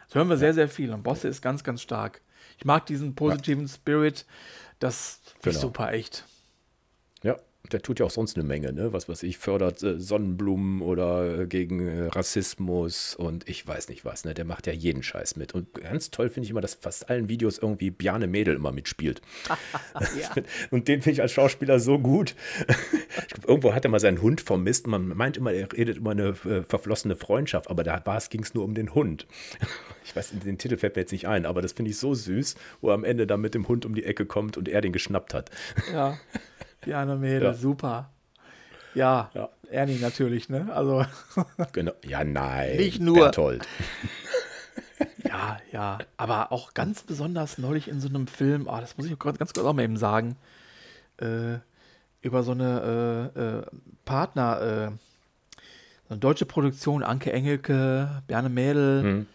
Das hören wir sehr, sehr viel. Und Bosse ist ganz, ganz stark. Ich mag diesen positiven Spirit. Das finde ich Genau. super, echt. Der tut ja auch sonst eine Menge, ne? Was weiß ich, fördert äh, Sonnenblumen oder äh, gegen äh, Rassismus und ich weiß nicht was, ne? Der macht ja jeden Scheiß mit. Und ganz toll finde ich immer, dass fast allen Videos irgendwie Bjarne Mädel immer mitspielt. Und den finde ich als Schauspieler so gut. Ich glaub, irgendwo hat er mal seinen Hund vermisst. Man meint immer, er redet über eine äh, verflossene Freundschaft, aber da ging es nur um den Hund. Ich weiß, den Titel fällt mir jetzt nicht ein, aber das finde ich so süß, wo er am Ende dann mit dem Hund um die Ecke kommt und er den geschnappt hat. Ja, Piano Mädel, Ja. super. Ja, Ja. Ernie natürlich, ne? Also, Genau. Ja, nein. Nicht nur- Berthold. ja, ja. Aber auch ganz besonders neulich in so einem Film, ah, das muss ich ganz kurz auch mal eben sagen, äh, über so eine äh, äh, Partner, äh, so eine deutsche Produktion, Anke Engelke, Berne Mädel Mhm.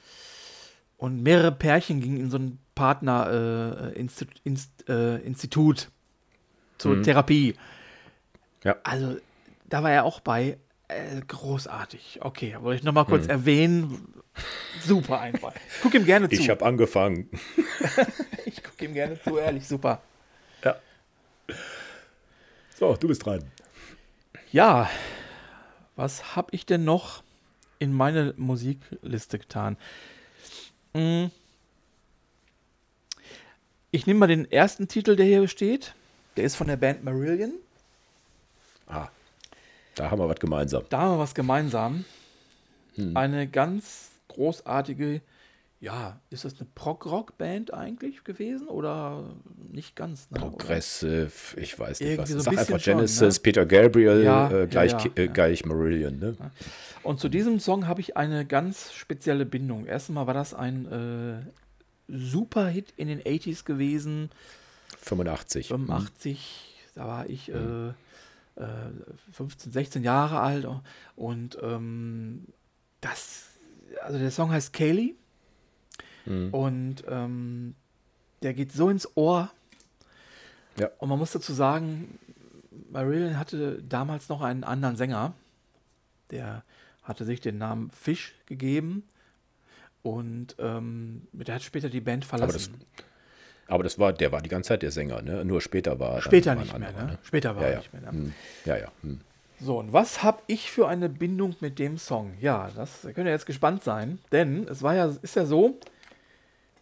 und mehrere Pärchen gingen in so ein Partner äh, Insti Inst äh, Institut zur Therapie. Ja. Also, da war er auch bei. Äh, großartig. Okay, wollte ich nochmal kurz erwähnen. Super einfach. Ich gucke ihm gerne zu. Ich habe angefangen. ich gucke ihm gerne zu, ehrlich, super. Ja. So, du bist dran. Ja, was habe ich denn noch in meine Musikliste getan? Mm. Ich nehme mal den ersten Titel, der hier steht. Der ist von der Band Marillion. Ah, da haben wir was gemeinsam. Da haben wir was gemeinsam. Hm. Eine ganz großartige, ja, ist das eine Prog-Rock-Band eigentlich gewesen oder nicht ganz? Ne? Progressive, ich weiß nicht was. Irgendwie so ein Sag einfach schon, Genesis, ne? Peter Gabriel, Ja, äh, gleich, ja, äh, ja. gleich Marillion. Ne? Und zu diesem Song habe ich eine ganz spezielle Bindung. Erstmal war das ein äh, super Hit in den 80s gewesen, 85. 85, da war ich äh, äh, 15, 16 Jahre alt und ähm, das, also der Song heißt Kaylee Mhm. und ähm, der geht so ins Ohr Ja. und man muss dazu sagen, Marillion hatte damals noch einen anderen Sänger, der hatte sich den Namen Fish gegeben und ähm, der hat später die Band verlassen. Aber das war, der war die ganze Zeit der Sänger, ne? Nur später war er dann Später ein nicht mehr, anderer, ne? Später war Ja, er ja. nicht mehr. Ne? Hm. Ja, ja. Hm. So, und was habe ich für eine Bindung mit dem Song? Ja, das da könnt ihr jetzt gespannt sein, denn es war ja, ist ja so,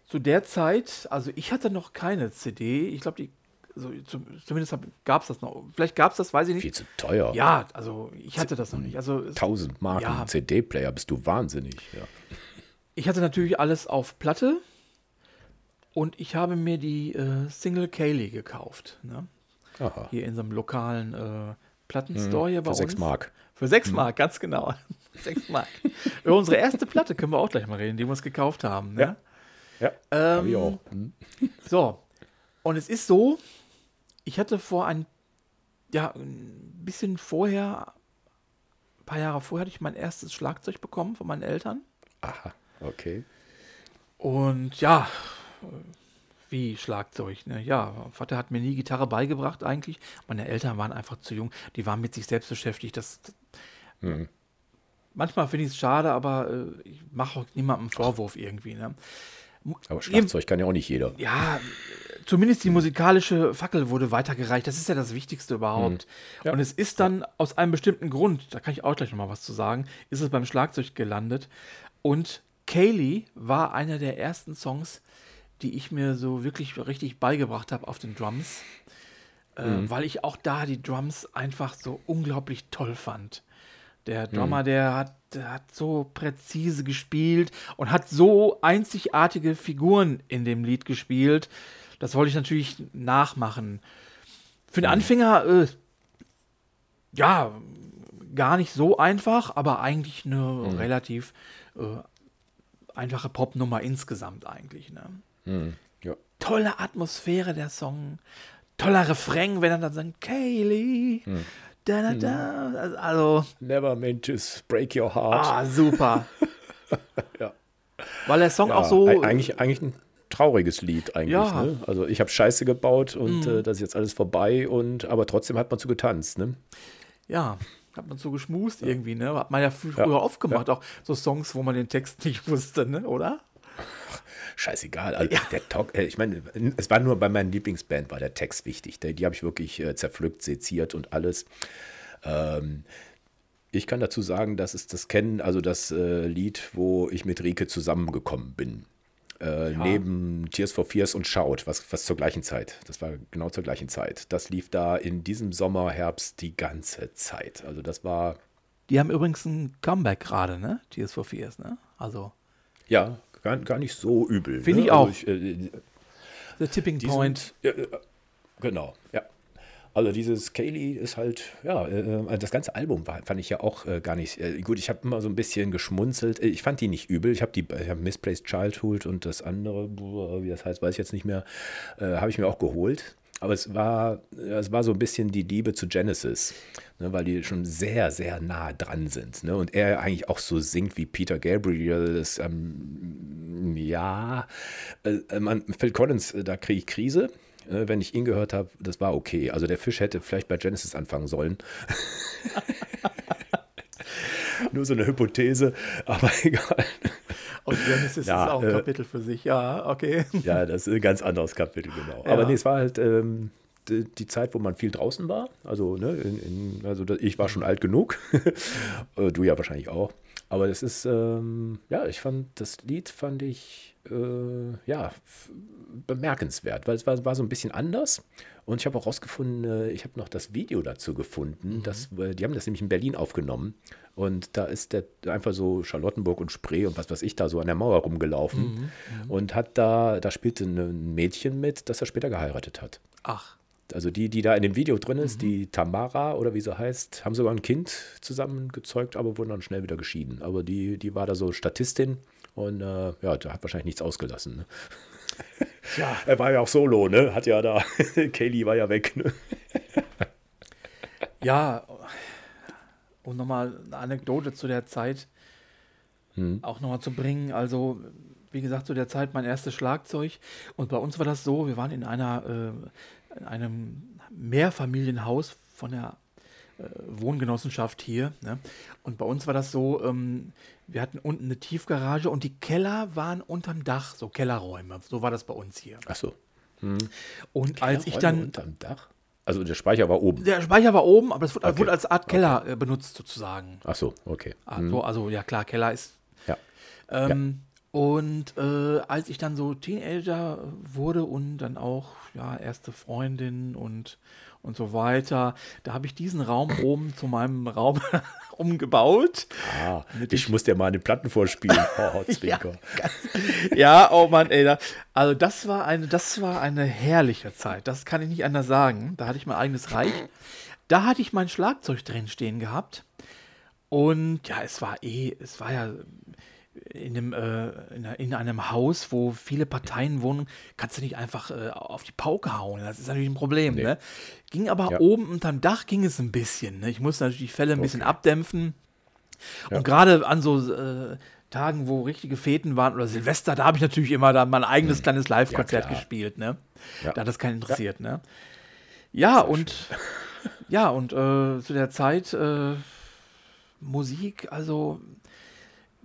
zu der Zeit, also ich hatte noch keine CD, ich glaube, die, also zum, zumindest gab es das noch, vielleicht gab es das, weiß ich nicht. Viel zu teuer. Ja, also ich hatte das noch nicht. Also es, 1000 Mark Ja. CD-Player, bist du wahnsinnig. Ja. ich hatte natürlich alles auf Platte und ich habe mir die äh, Single Kaylee gekauft. Ne? Aha. Hier in so einem lokalen äh, Plattenstore hier bei Für 6 uns. Mark. Für 6 Mark, ganz genau. 6 Mark. Über unsere erste Platte können wir auch gleich mal reden, die wir uns gekauft haben. Ne? Ja. Ja, hab ich Ähm, auch. Hm. So. Und es ist so, ich hatte vor ein, ja, ein bisschen vorher, ein paar Jahre vorher, hatte ich mein erstes Schlagzeug bekommen von meinen Eltern. Aha, okay. Und ja, wie Schlagzeug, ne? Ja, Vater hat mir nie Gitarre beigebracht eigentlich. Meine Eltern waren einfach zu jung, die waren mit sich selbst beschäftigt. Das, Hm. manchmal finde ich es schade, aber äh, ich mache auch niemandem Vorwurf irgendwie. Ne? Aber Schlagzeug kann ja auch nicht jeder. Ja, zumindest die musikalische Fackel wurde weitergereicht. Das ist ja das Wichtigste überhaupt. Ja. Und es ist dann aus einem bestimmten Grund, da kann ich auch gleich nochmal was zu sagen, ist es beim Schlagzeug gelandet. Und Kaylee war einer der ersten Songs, die ich mir so wirklich richtig beigebracht habe auf den Drums. Äh, Weil ich auch da die Drums einfach so unglaublich toll fand. Der Drummer, der, hat, der hat so präzise gespielt und hat so einzigartige Figuren in dem Lied gespielt. Das wollte ich natürlich nachmachen. Für den Anfänger, äh, ja, gar nicht so einfach, aber eigentlich eine relativ äh, einfache Popnummer insgesamt eigentlich. Ne? Hm, ja. Tolle Atmosphäre der Song, toller Refrain, wenn er dann sagt, Kaylee, Hm. da, da, da. Also, Never meant to break your heart. ah, super. Ja. Weil der Song Ja, auch so. ei- eigentlich, eigentlich ein trauriges Lied eigentlich. Ja. Ne? Also ich habe Scheiße gebaut und Mhm. äh, das ist jetzt alles vorbei und aber trotzdem hat man zu getanzt. Ne? Ja, hat man so geschmust irgendwie, ne? Hat man ja frü- Ja, früher oft gemacht, auch so Songs, wo man den Text nicht wusste, ne? Oder? Scheißegal. Also der Talk, äh, ich meine, es war nur bei meiner Lieblingsband war der Text wichtig. Die, die habe ich wirklich äh, zerpflückt, seziert und alles. Ähm, ich kann dazu sagen, dass es das kennen, also das äh, Lied, wo ich mit Rike zusammengekommen bin. Äh, Neben Tears for Fears und Shout, was, was zur gleichen Zeit. Das war genau zur gleichen Zeit. Das lief da in diesem Sommer, Herbst die ganze Zeit. Also das war, Die haben übrigens ein Comeback gerade, ne? Tears for Fears, ne? Also, ja, gar, gar nicht so übel. Finde ne? ich auch. Also äh, The Tipping Die Point. Äh, genau, ja. Also dieses Kaylee ist halt, ja, äh, das ganze Album war, fand ich ja auch äh, gar nicht, äh, gut, ich habe immer so ein bisschen geschmunzelt. Äh, Ich fand die nicht übel. Ich habe die, ich hab Misplaced Childhood und das andere, wie das heißt, weiß ich jetzt nicht mehr, äh, habe ich mir auch geholt. Aber es war, ja, es war so ein bisschen die Liebe zu Genesis, ne, weil die schon sehr, sehr nah dran sind. Ne? Und er eigentlich auch so singt wie Peter Gabriel. Das, ähm, ja, äh, man, Phil Collins, äh, da kriege ich Krise. Äh, Wenn ich ihn gehört habe, das war okay. Also der Fisch hätte vielleicht bei Genesis anfangen sollen. Nur so eine Hypothese, aber egal. Und Genesis Ja, ist auch ein äh, Kapitel für sich, ja, okay. Ja, das ist ein ganz anderes Kapitel, genau. Ja. Aber nee, es war halt ähm, die, Zeit, wo man viel draußen war. Also, ne, in, in, also ich war schon alt genug. Äh, du ja wahrscheinlich auch. Aber es ist, ähm, ja, ich fand, das Lied fand ich, äh, ja, bemerkenswert, weil es war, war so ein bisschen anders. Und ich habe auch rausgefunden, äh, ich habe noch das Video dazu gefunden. Das, äh, die haben das nämlich in Berlin aufgenommen. Und da ist der einfach so Charlottenburg und Spree und was weiß ich da so an der Mauer rumgelaufen. Und hat da, da spielte ein Mädchen mit, das er später geheiratet hat. Ach, Also die, die da in dem Video drin ist, die Tamara oder wie sie heißt, haben sogar ein Kind zusammen gezeugt, aber wurden dann schnell wieder geschieden. Aber die, die war da so Statistin und äh, ja, da hat wahrscheinlich nichts ausgelassen. Ne? ja. Er war ja auch solo, ne? Hat ja da, Kaylee war ja weg, ne? Ja, um nochmal eine Anekdote zu der Zeit Hm. auch nochmal zu bringen. Also, wie gesagt, zu der Zeit mein erstes Schlagzeug. Und bei uns war das so, wir waren in einer, äh, in einem Mehrfamilienhaus von der Wohngenossenschaft hier. Ne? Und bei uns war das so, ähm, wir hatten unten eine Tiefgarage und die Keller waren unterm Dach, so Kellerräume. So war das bei uns hier. Ach so. Und als ich dann Unterm Dach? Also der Speicher war oben. Der Speicher war oben, aber es wurde, Okay. wurde als Art Keller äh, benutzt sozusagen. Ach so, okay. Also, also ja klar, Keller ist. Ja. Ähm, Und äh, als ich dann so Teenager wurde und dann auch ja erste Freundin und und so weiter, da habe ich diesen Raum oben zu meinem Raum umgebaut. Ah, ich muss dir mal eine Platten vorspielen. Oh, Zwinker. Ja, oh Mann, ey, also das war eine, das war eine herrliche Zeit. Das kann ich nicht anders sagen. Da hatte ich mein eigenes Reich. Da hatte ich mein Schlagzeug drin stehen gehabt. Und ja, es war eh, es war ja in einem, äh, in, einem Haus, wo viele Parteien wohnen, kannst du nicht einfach äh, auf die Pauke hauen. Das ist natürlich ein Problem. Nee. Ne? Ging aber Ja. oben unterm Dach ging es ein bisschen. Ne? Ich musste natürlich die Fälle ein bisschen abdämpfen. Ja. Und gerade an so äh, Tagen, wo richtige Feten waren oder Silvester, da habe ich natürlich immer dann mein eigenes kleines Live-Konzert klar. gespielt. Ne? Ja. Da hat das keinen interessiert. Ne? Ja, und ja, und äh, zu der Zeit äh, Musik, also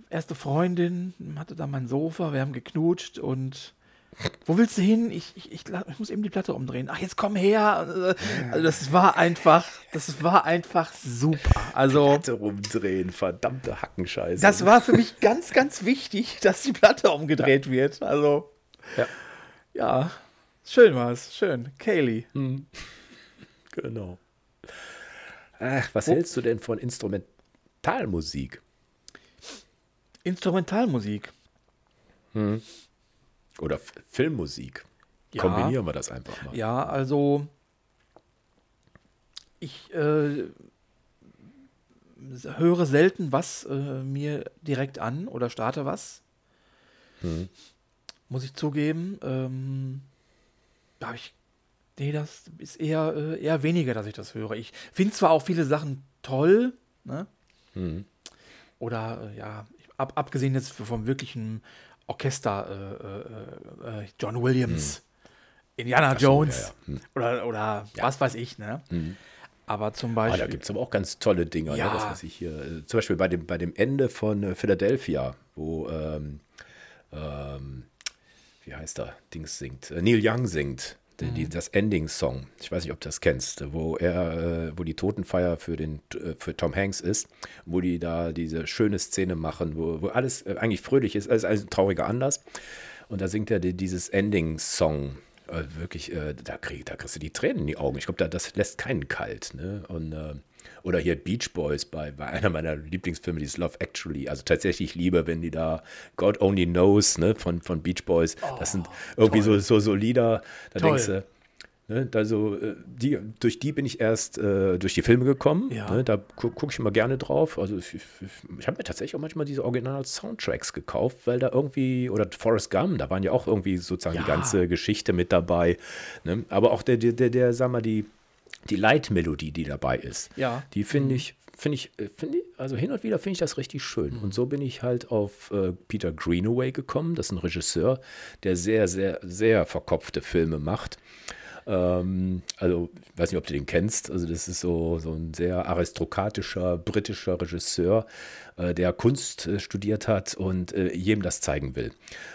erste Freundin, hatte da mein Sofa, wir haben geknutscht und wo willst du hin? Ich, ich, ich, ich muss eben die Platte umdrehen. Ach, jetzt komm her. Also das war einfach, das war einfach super. Also Platte rumdrehen, verdammte Hackenscheiße. das war für mich ganz, ganz wichtig, dass die Platte umgedreht wird. Also Ja. ja, schön war's, schön. Kaylee. Genau. Ach, was hältst du denn von Instrumentalmusik? Instrumentalmusik. Oder F Filmmusik? Ja. Kombinieren wir das einfach mal. Ja, also ich äh, höre selten was äh, mir direkt an oder starte was. Mhm. Muss ich zugeben. Ähm, da habe ich. Nee, das ist eher, äh, eher weniger, dass ich das höre. Ich finde zwar auch viele Sachen toll, ne? Mhm. Oder äh, ja, ab, abgesehen jetzt vom wirklichen Orchester, äh, äh, äh John Williams, mhm. Indiana so, Jones ja, ja. Mhm. oder, oder was weiß ich, ne? Mhm. Aber zum Beispiel. Ah, da gibt es aber auch ganz tolle Dinge. Ja. Ne? Das, was ich hier, äh, zum Beispiel bei dem, bei dem Ende von äh, Philadelphia, wo, ähm, ähm, wie heißt er, Dings singt, Neil Young singt. Die, die, mhm. das Ending-Song, ich weiß nicht, ob du das kennst, wo er, wo die Totenfeier für den für Tom Hanks ist, wo die da diese schöne Szene machen, wo, wo alles eigentlich fröhlich ist, alles, alles ein trauriger Anlass. Und da singt er dieses Ending-Song äh, wirklich, äh, da, krieg, da kriegst du die Tränen in die Augen. Ich glaube, da, das lässt keinen kalt. Ne? Und, äh, oder hier Beach Boys bei, bei einer meiner Lieblingsfilme, dieses Love Actually. Also tatsächlich lieber, wenn die da God Only Knows ne, von, von Beach Boys. Das sind oh, irgendwie so, so, so Lieder, da toll. denkst du, Ne, also die, durch die bin ich erst äh, durch die Filme gekommen. Ja. Ne, da gu gucke ich immer gerne drauf. Also ich, ich, ich habe mir tatsächlich auch manchmal diese Original-Soundtracks gekauft, weil da irgendwie, oder Forrest Gump, da waren ja auch irgendwie sozusagen ja. die ganze Geschichte mit dabei. Ne? Aber auch der, der, der, der, sag mal, die, die Leitmelodie, die dabei ist, ja. die finde mhm. ich, finde ich, äh, finde ich, also hin und wieder finde ich das richtig schön. Mhm. Und so bin ich halt auf äh, Peter Greenaway gekommen. Das ist ein Regisseur, der sehr, sehr, sehr verkopfte Filme macht. Ähm, also, ich weiß nicht, ob du den kennst. Also, das ist so, so ein sehr aristokratischer britischer Regisseur, äh, der Kunst äh, studiert hat und äh, jedem das zeigen will.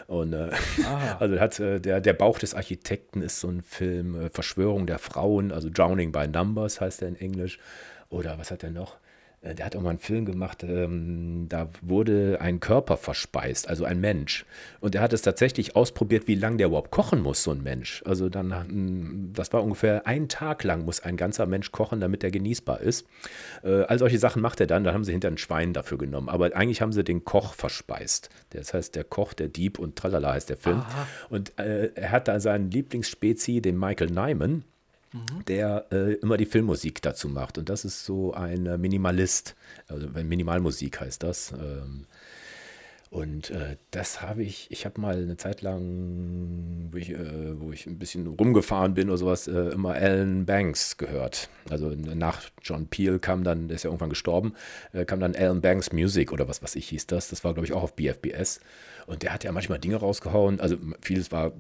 Und äh, ah. also hat äh, der, der Bauch des Architekten ist so ein Film, äh, Verschwörung der Frauen, also Drowning by Numbers heißt er in Englisch. Oder was hat er noch? Äh, der hat auch mal einen Film gemacht, ähm, da wurde ein Körper verspeist, also ein Mensch. Und er hat es tatsächlich ausprobiert, wie lange der überhaupt kochen muss, so ein Mensch. Also dann, hm, das war ungefähr ein Tag lang muss ein ganzer Mensch kochen, damit er genießbar ist. Äh, all solche Sachen macht er dann, dann haben sie hinter ein Schwein dafür genommen. Aber eigentlich haben sie den Koch verspeist. Das heißt, der Koch, der Dieb und tralala heißt der Film. Aha. Und äh, er hat da seinen Lieblingsspezi, den Michael Nyman, Mhm. der äh, immer die Filmmusik dazu macht. Und das ist so ein äh, Minimalist, also Minimalmusik heißt das. Ähm, und äh, das habe ich, ich habe mal eine Zeit lang, wo ich, äh, wo ich ein bisschen rumgefahren bin oder sowas, äh, immer Alan Banks gehört. Also nach John Peel kam dann, der ist ja irgendwann gestorben, äh, kam dann Alan Banks Music oder was weiß ich hieß das. Das war, glaube ich, auch auf BFBS. Und der hat ja manchmal Dinge rausgehauen. Also vieles war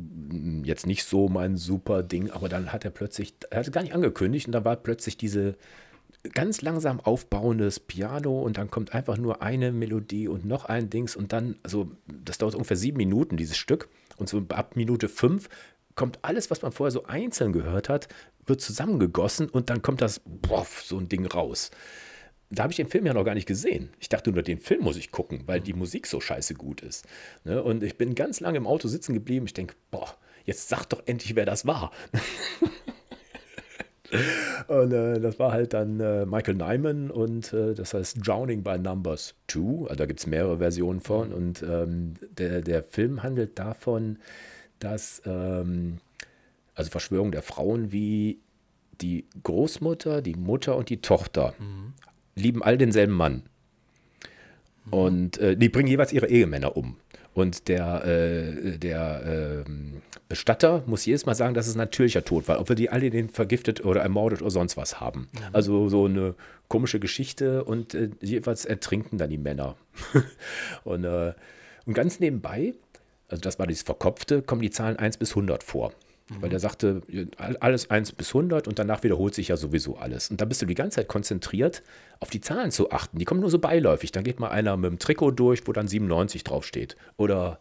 jetzt nicht so mein super Ding, aber dann hat er plötzlich, er hat es gar nicht angekündigt und da war plötzlich diese ganz langsam aufbauendes Piano und dann kommt einfach nur eine Melodie und noch ein Dings und dann, also das dauert ungefähr sieben Minuten, dieses Stück. Und so ab Minute fünf kommt alles, was man vorher so einzeln gehört hat, wird zusammengegossen und dann kommt das, boff, so ein Ding raus. Da habe ich den Film ja noch gar nicht gesehen. Ich dachte nur, den Film muss ich gucken, weil die Musik so scheiße gut ist. Ne? Und ich bin ganz lange im Auto sitzen geblieben. Ich denke, boah, jetzt sag doch endlich, wer das war. Und äh, das war halt dann äh, Michael Nyman und äh, das heißt Drowning by Numbers 2. Also da gibt es mehrere Versionen von. Und ähm, der, der Film handelt davon, dass, ähm, also Verschwörung der Frauen, wie die Großmutter, die Mutter und die Tochter mhm. Lieben all denselben Mann. Und äh, die bringen jeweils ihre Ehemänner um. Und der, äh, der äh, Bestatter muss jedes Mal sagen, dass es ein natürlicher Tod war, ob wir die alle den vergiftet oder ermordet oder sonst was haben. Mhm. Also so eine komische Geschichte und äh, jeweils ertrinken dann die Männer. und, äh, und ganz nebenbei, also das war dieses Verkopfte, kommen die Zahlen 1 bis 100 vor. Mhm. Weil der sagte, alles 1 bis 100 und danach wiederholt sich ja sowieso alles. Und da bist du die ganze Zeit konzentriert, auf die Zahlen zu achten. Die kommen nur so beiläufig. Dann geht mal einer mit dem Trikot durch, wo dann 97 draufsteht. Oder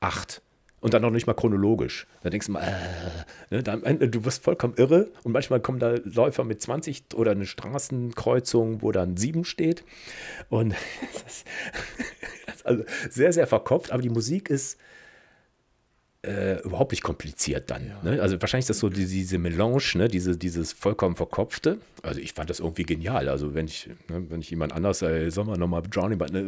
8. Und dann noch nicht mal chronologisch. Da denkst du mal, äh, ne, dann, du wirst vollkommen irre. Und manchmal kommen da Läufer mit 20 oder eine Straßenkreuzung, wo dann 7 steht. Und das ist also sehr, sehr verkopft. Aber die Musik ist äh, überhaupt nicht kompliziert dann. Ja. Ne? Also wahrscheinlich ist das so die, diese Melange, ne? diese, dieses vollkommen verkopfte. Also ich fand das irgendwie genial. Also wenn ich, ne, wenn ich jemand anders sage, soll man nochmal Drowning, ne,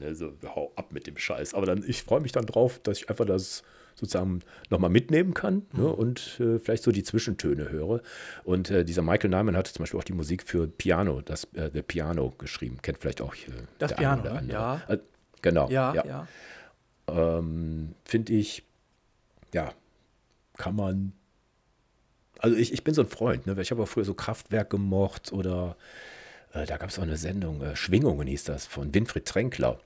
ne, so, hau ab mit dem Scheiß. Aber dann, ich freue mich dann drauf, dass ich einfach das sozusagen nochmal mitnehmen kann ne? mhm. und äh, vielleicht so die Zwischentöne höre. Und äh, dieser Michael Nyman hatte zum Beispiel auch die Musik für Piano, das äh, The Piano geschrieben. Kennt vielleicht auch äh, das Piano, ja. Äh, genau. ja. ja. ja. ähm, finde ich, ja, kann man. Also ich, ich bin so ein Freund, ne? Ich habe auch früher so Kraftwerk gemocht oder äh, da gab es auch eine Sendung, äh, Schwingungen hieß das, von Winfried Tränkler.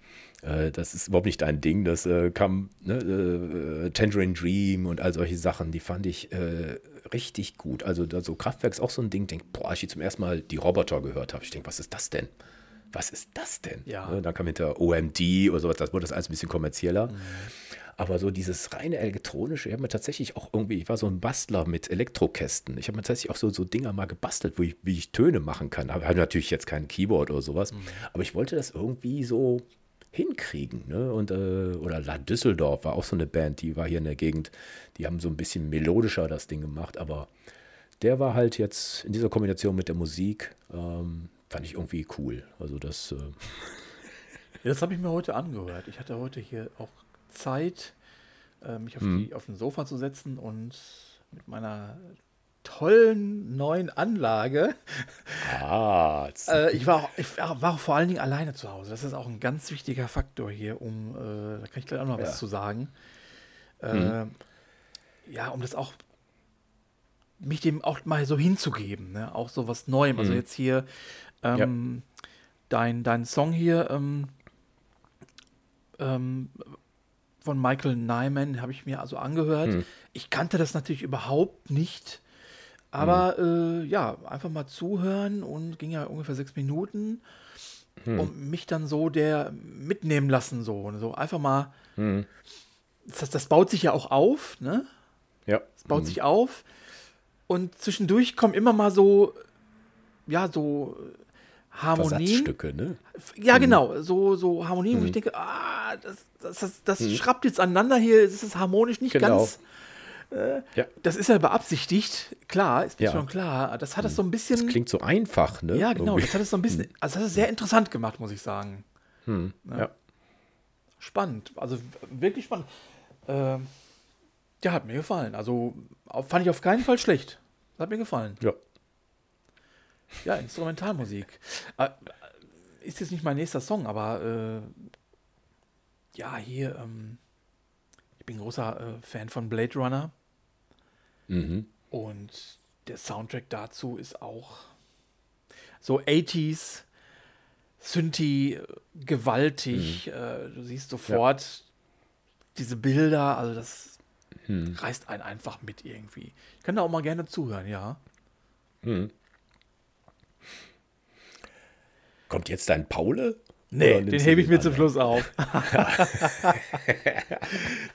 Äh, das ist überhaupt nicht dein Ding. Das äh, kam, ne, äh, Tangerine Dream und all solche Sachen, die fand ich äh, richtig gut. Also da so Kraftwerk ist auch so ein Ding, denk, boah, als ich zum ersten Mal die Roboter gehört habe, ich denke, was ist das denn? Was ist das denn? Ja. Ne, dann kam hinter OMD oder sowas, das wurde das alles ein bisschen kommerzieller. Aber so dieses reine elektronische, ich habe mir tatsächlich auch irgendwie, ich war so ein Bastler mit Elektrokästen. Ich habe mir tatsächlich auch so, so Dinger mal gebastelt, wo ich, wie ich Töne machen kann. Aber habe natürlich jetzt kein Keyboard oder sowas. Aber ich wollte das irgendwie so hinkriegen. Ne? Und, äh, oder La Düsseldorf war auch so eine Band, die war hier in der Gegend. Die haben so ein bisschen melodischer das Ding gemacht. Aber der war halt jetzt in dieser Kombination mit der Musik, ähm, fand ich irgendwie cool. Also das, äh, Ja, das habe ich mir heute angehört. Ich hatte heute hier auch Zeit, äh, mich auf, die, auf den Sofa zu setzen und mit meiner tollen neuen Anlage. ah, Äh, ich, war, auch- ich war auch vor allen Dingen alleine zu Hause. Das ist auch ein ganz wichtiger Faktor hier, um, äh, da kann ich gleich auch noch was Ja. zu sagen. Äh, Ja, um das auch, mich dem auch mal so hinzugeben, ne? auch so was Neuem. Also Mhm. jetzt hier, ähm, dein, dein Song hier, ähm, ähm, von Michael Nyman habe ich mir also angehört. Hm. Ich kannte das natürlich überhaupt nicht. Aber äh, ja, einfach mal zuhören und ging ja ungefähr sechs Minuten und mich dann so der mitnehmen lassen, so. So einfach mal. Hm. Das, das baut sich ja auch auf, ne? ja. Es baut sich auf und zwischendurch kommen immer mal so, ja, so Harmonien. Ne? Ja, genau, so, so Harmonien, wo ich denke, ah, das, das, das, das schrappt jetzt aneinander hier, das ist harmonisch nicht Genau. ganz. Ja. Das ist ja beabsichtigt, klar, ist mir Ja. schon klar. Das hat es so ein bisschen. Klingt so einfach, ne? ja, genau, Irgendwie. das hat es so ein bisschen. Also, das hat es sehr interessant gemacht, muss ich sagen. Ja. Spannend, also wirklich spannend. Ähm, ja, hat mir gefallen. Also, fand ich auf keinen Fall schlecht. Hat mir gefallen. ja. Ja, Instrumentalmusik. Äh, ist jetzt nicht mein nächster Song, aber äh, ja, hier, ähm, ich bin großer äh, Fan von Blade Runner Mhm. und der Soundtrack dazu ist auch so 80s, Synthi, äh, gewaltig. Äh, du siehst sofort diese Bilder, also das reißt einen einfach mit irgendwie. Ich kann da auch mal gerne zuhören, ja. Kommt jetzt dein Paule? Nee, den hebe ich mir zum? Schluss auf.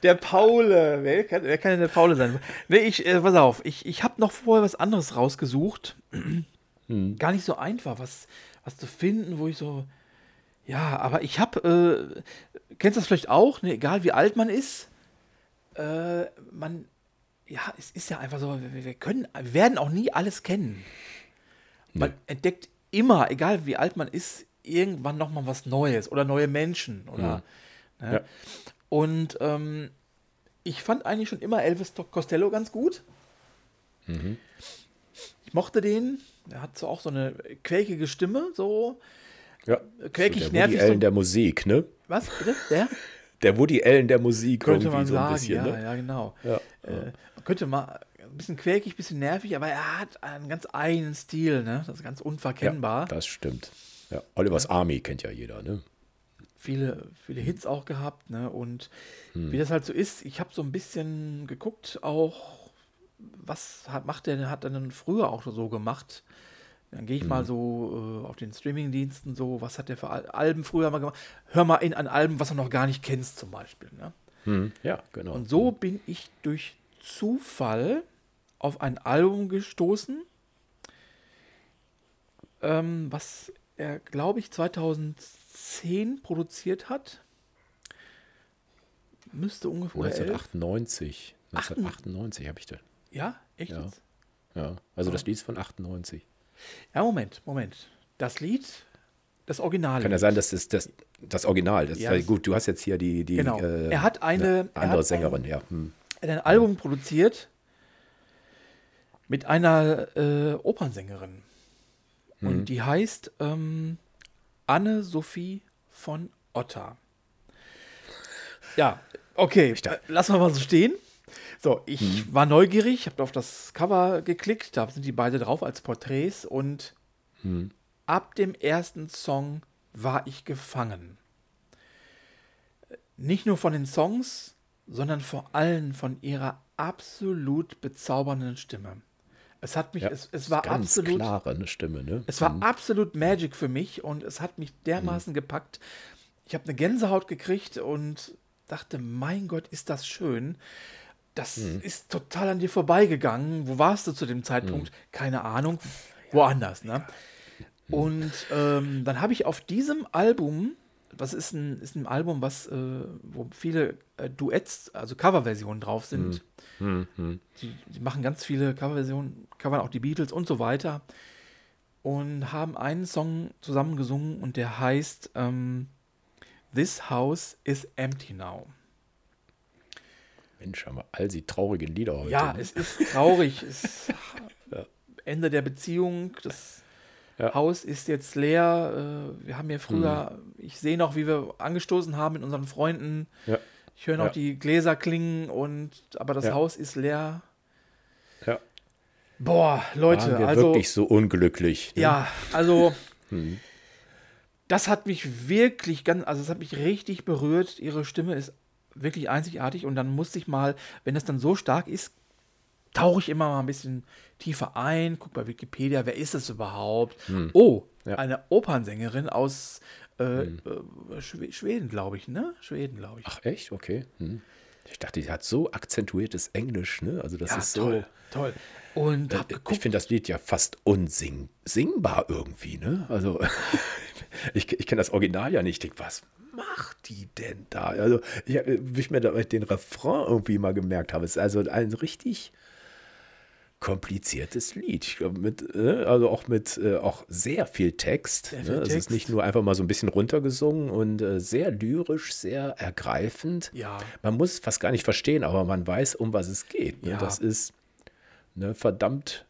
der Paule. Wer kann, wer kann denn der Paule sein? Nee, ich, äh, pass auf, ich, ich habe noch vorher was anderes rausgesucht. Hm. Gar nicht so einfach, was, was zu finden, wo ich so. Ja, aber ich habe. Äh, kennst du das vielleicht auch? Ne, egal wie alt man ist. Äh, man. Ja, es ist ja einfach so, wir, wir können, wir werden auch nie alles kennen. Man entdeckt immer, egal wie alt man ist, irgendwann noch mal was Neues oder neue Menschen oder. Ne? Ja. Und ähm, ich fand eigentlich schon immer Elvis Costello ganz gut. Ich mochte den. Er hat so auch so eine quäkige Stimme, so. Ja. Quäkig, so der nervig, Woody so- Allen der Musik, ne? Was, bitte? Der? Der Woody Allen der Musik Könnte man so ein sagen, bisschen, ja, ne? ja, genau. Ja. Äh, man könnte mal ein bisschen quäkig, ein bisschen nervig, aber er hat einen ganz eigenen Stil, ne? Das ist ganz unverkennbar. Ja, das stimmt. Ja. Oliver's Army kennt ja jeder, ne? viele, viele Hits auch gehabt, ne? Und wie das halt so ist, ich habe so ein bisschen geguckt, auch was hat, macht der, hat er denn früher auch so gemacht? Dann gehe ich mal so äh, auf den Streamingdiensten so, was hat der für Al Alben früher mal gemacht? Hör mal in an Alben, was du noch gar nicht kennst, zum Beispiel. Ne? Hm. Ja, genau. Und so bin ich durch Zufall auf ein Album gestoßen, ähm, was er, glaube ich, 2010 produziert hat. Müsste ungefähr. oder 11. 1998. 1998 habe ich da. Ja, echt Ja. Ja. Also das Lied ist von 98. Ja, Moment, Moment. Das Lied, das Original. Kann ja sein, dass das das, das Original. Das Ja, gut, du hast jetzt hier die, die Genau. äh, Er hat eine- er andere hat Sängerin, ja. Hm. Er hat ein Album produziert mit einer äh, Opernsängerin. Und die heißt ähm, Anne-Sophie von Otter. Ja, okay, äh, lassen wir mal so stehen. So, ich Mhm. war neugierig, habe auf das Cover geklickt, da sind die beide drauf als Porträts und Mhm. ab dem ersten Song war ich gefangen. Nicht nur von den Songs, sondern vor allem von ihrer absolut bezaubernden Stimme. Es hat mich, Ja, es, es war ganz absolut, klare eine Stimme, ne? es war absolut Magic für mich und es hat mich dermaßen gepackt. Ich habe eine Gänsehaut gekriegt und dachte, mein Gott, ist das schön. Das ist total an dir vorbeigegangen. Wo warst du zu dem Zeitpunkt? Keine Ahnung. Woanders, ne? Und ähm, dann habe ich auf diesem Album, das ist ein, ist ein Album, was, äh, wo viele äh, Duets, also Coverversionen drauf sind. Die, die machen ganz viele Coverversionen, covern auch die Beatles und so weiter. Und haben einen Song zusammen gesungen und der heißt ähm, This House is Empty Now. Mensch, haben wir all die traurigen Lieder heute. Ja, ne? es ist traurig. es ist Ende der Beziehung. Das Ja. Haus ist jetzt leer. Äh, wir haben ja früher, ich sehe noch, wie wir angestoßen haben mit unseren Freunden. ja, Ich höre noch Ja. die Gläser klingen und aber das Ja. Haus ist leer. ja. Boah, Leute, Waren wir also wirklich so unglücklich. Ne? ja, also Hm. das hat mich wirklich ganz, also es hat mich richtig berührt. Ihre Stimme ist wirklich einzigartig und dann musste ich mal, wenn das dann so stark ist, tauche ich immer mal ein bisschen tiefer ein, guck bei Wikipedia, wer ist das überhaupt? Oh, Hm. Ja. Hm. eine Opernsängerin aus äh, äh, Schwe- Schweden, glaube ich, ne? Schweden, glaube ich. Ach, echt? Okay. Hm. Ich dachte, die hat so akzentuiertes Englisch, ne? Also das ja, ist so. toll, toll. Und hab Ich finde das Lied ja fast unsingbar irgendwie, ne? Also, ich, ich kenne das Original ja nicht. Ich denke, was macht die denn da? Also, ich, wie ich mir da den Refrain irgendwie mal gemerkt habe, es ist also ein richtig kompliziertes Lied. Ich glaube, mit, äh, also auch mit äh, auch sehr viel Text. Sehr ne? viel Es ist Text. nicht nur einfach mal so ein bisschen runtergesungen und äh, sehr lyrisch, sehr ergreifend. Ja. Man muss es fast gar nicht verstehen, aber man weiß, um was es geht. Ne? Ja. Das ist eine verdammt,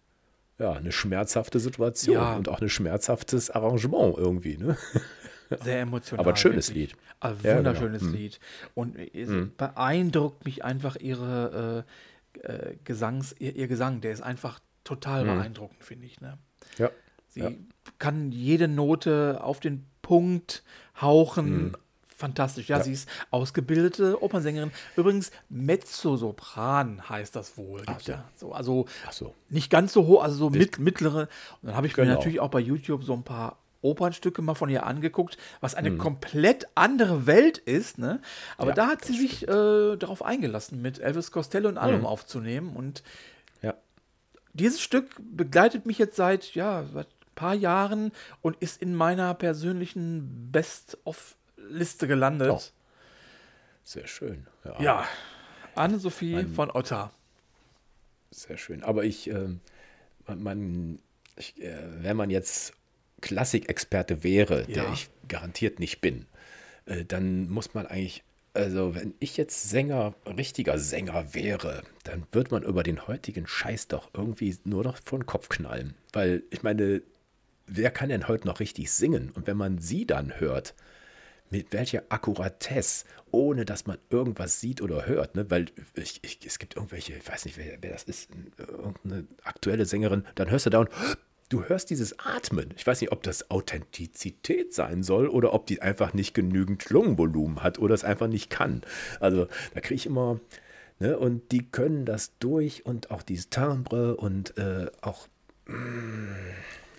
ja, eine schmerzhafte Situation Ja. und auch ein schmerzhaftes Arrangement irgendwie. Ne? Sehr emotional. Aber ein schönes wirklich. Lied. Ein Ja, genau. wunderschönes Lied. Und es beeindruckt mich einfach ihre äh, äh, Gesangs, ihr, ihr Gesang, der ist einfach total beeindruckend, finde ich. Ne? Ja. Sie Ja. kann jede Note auf den Punkt hauchen. Fantastisch. Ja, Ja. sie ist ausgebildete Opernsängerin. Übrigens, Mezzosopran heißt das wohl. So. ja. so, also Ach so. nicht ganz so hoch, also so mit, mittlere. Und dann habe ich mir Genau. natürlich auch bei YouTube so ein paar Opernstücke mal von ihr angeguckt, was eine komplett andere Welt ist. Ne? Aber Ja, da hat sie sich äh, darauf eingelassen, mit Elvis Costello ein Mhm. Album aufzunehmen. Und Ja. dieses Stück begleitet mich jetzt seit, ja, seit ein paar Jahren und ist in meiner persönlichen Best-of-Liste gelandet. Oh. Sehr schön. Ja, Anne-Sophie von Otter. Sehr schön. Aber ich, man, man ich, äh, wenn man jetzt Klassikexperte wäre, der Ja. ich garantiert nicht bin, äh, dann muss man eigentlich, also wenn ich jetzt Sänger, richtiger Sänger wäre, dann würde man über den heutigen Scheiß doch irgendwie nur noch vor den Kopf knallen. Weil ich meine, wer kann denn heute noch richtig singen? Und wenn man sie dann hört, mit welcher Akkuratesse, ohne dass man irgendwas sieht oder hört, ne? weil ich, ich, es gibt irgendwelche, ich weiß nicht, wer, wer das ist, irgendeine aktuelle Sängerin, dann hörst du da und du hörst dieses Atmen. Ich weiß nicht, ob das Authentizität sein soll oder ob die einfach nicht genügend Lungenvolumen hat oder es einfach nicht kann. Also da kriege ich immer, ne? und die können das durch und auch dieses Timbre und äh, auch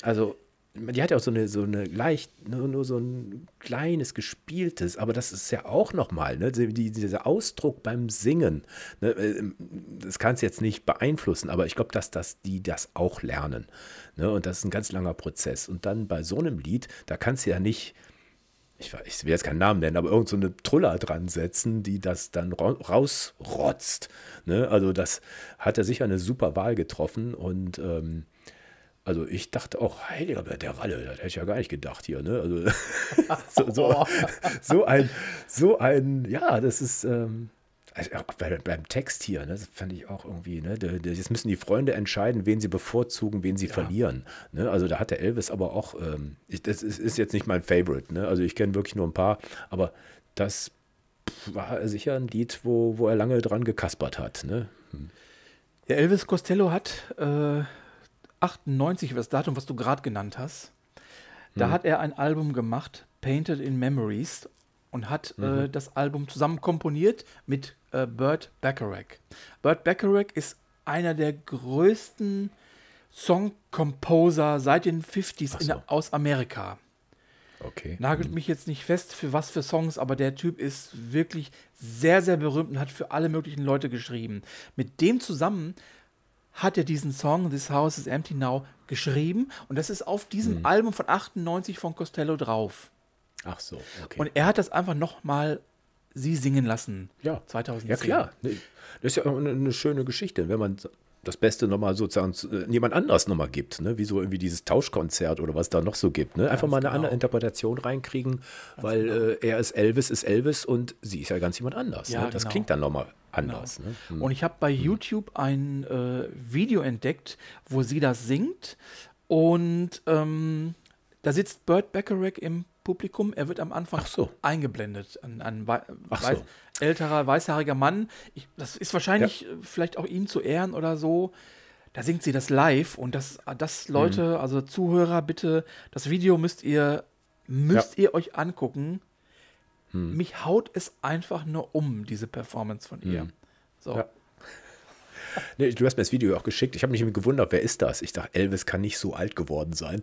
also die hat ja auch so eine, so eine leicht, nur, nur so ein kleines gespieltes, aber das ist ja auch nochmal, ne, die, dieser Ausdruck beim Singen, ne, äh, das kannst du jetzt nicht beeinflussen, aber ich glaube, dass das, die das auch lernen. Ne, und das ist ein ganz langer Prozess. Und dann bei so einem Lied, da kannst du ja nicht, ich, ich will jetzt keinen Namen nennen, aber irgend so eine Truller dran setzen, die das dann ra rausrotzt. Ne? Also das hat er sicher eine super Wahl getroffen und ähm, also ich dachte auch, heiliger der Ralle, das hätte ich ja gar nicht gedacht hier, ne? Also so, so, so ein, so ein, ja, das ist, ähm, also bei, beim Text hier, ne, das fand ich auch irgendwie, ne? der- der- Jetzt müssen die Freunde entscheiden, wen sie bevorzugen, wen sie verlieren. Ne? Also da hat der Elvis aber auch, ähm, ich, das ist, ist jetzt nicht mein Favorite, ne? Also ich kenne wirklich nur ein paar, aber das war sicher ein Lied, wo, wo er lange dran gekaspert hat. Ne? Ja, Elvis Costello hat äh, 98, das Datum, was du gerade genannt hast, da hat er ein Album gemacht, Painted in Memories, und hat äh, das Album zusammen komponiert mit äh, Burt Bacharach. Burt Bacharach ist einer der größten Songcomposer seit den 50s in, so. aus Amerika. Okay. Nagelt mich jetzt nicht fest, für was für Songs, aber der Typ ist wirklich sehr, sehr berühmt und hat für alle möglichen Leute geschrieben. Mit dem zusammen hat er diesen Song This House is Empty Now geschrieben und das ist auf diesem Album von 98 von Costello drauf. Ach so, okay. Und er hat das einfach nochmal sie singen lassen. ja. 2010. Ja, klar. Das ist ja eine, eine schöne Geschichte, wenn man das Beste nochmal sozusagen zu- äh, jemand anders nochmal gibt, ne? wie so irgendwie dieses Tauschkonzert oder was da noch so gibt. Ne? Einfach mal eine genau. andere Interpretation reinkriegen, weil äh, er ist Elvis, ist Elvis und sie ist ja ganz jemand anders. Ja, ne? Das genau. klingt dann nochmal anders. Ne? Hm. Und ich habe bei YouTube ein äh, Video entdeckt, wo sie das singt. Und ähm, da sitzt Burt Bacharach im Publikum. Er wird am Anfang so. eingeblendet. Ein, ein wei Ach weiß, so. Älterer, weißhaariger Mann. Ich, das ist wahrscheinlich äh, vielleicht auch ihm zu Ehren oder so. Da singt sie das live und das, das Mhm. Leute, also Zuhörer, bitte, das Video müsst ihr, müsst ihr euch angucken. Mhm. Mich haut es einfach nur um, diese Performance von ihr. So. Ja. Nee, du hast mir das Video auch geschickt. Ich habe mich gewundert, wer ist das? Ich dachte, Elvis kann nicht so alt geworden sein.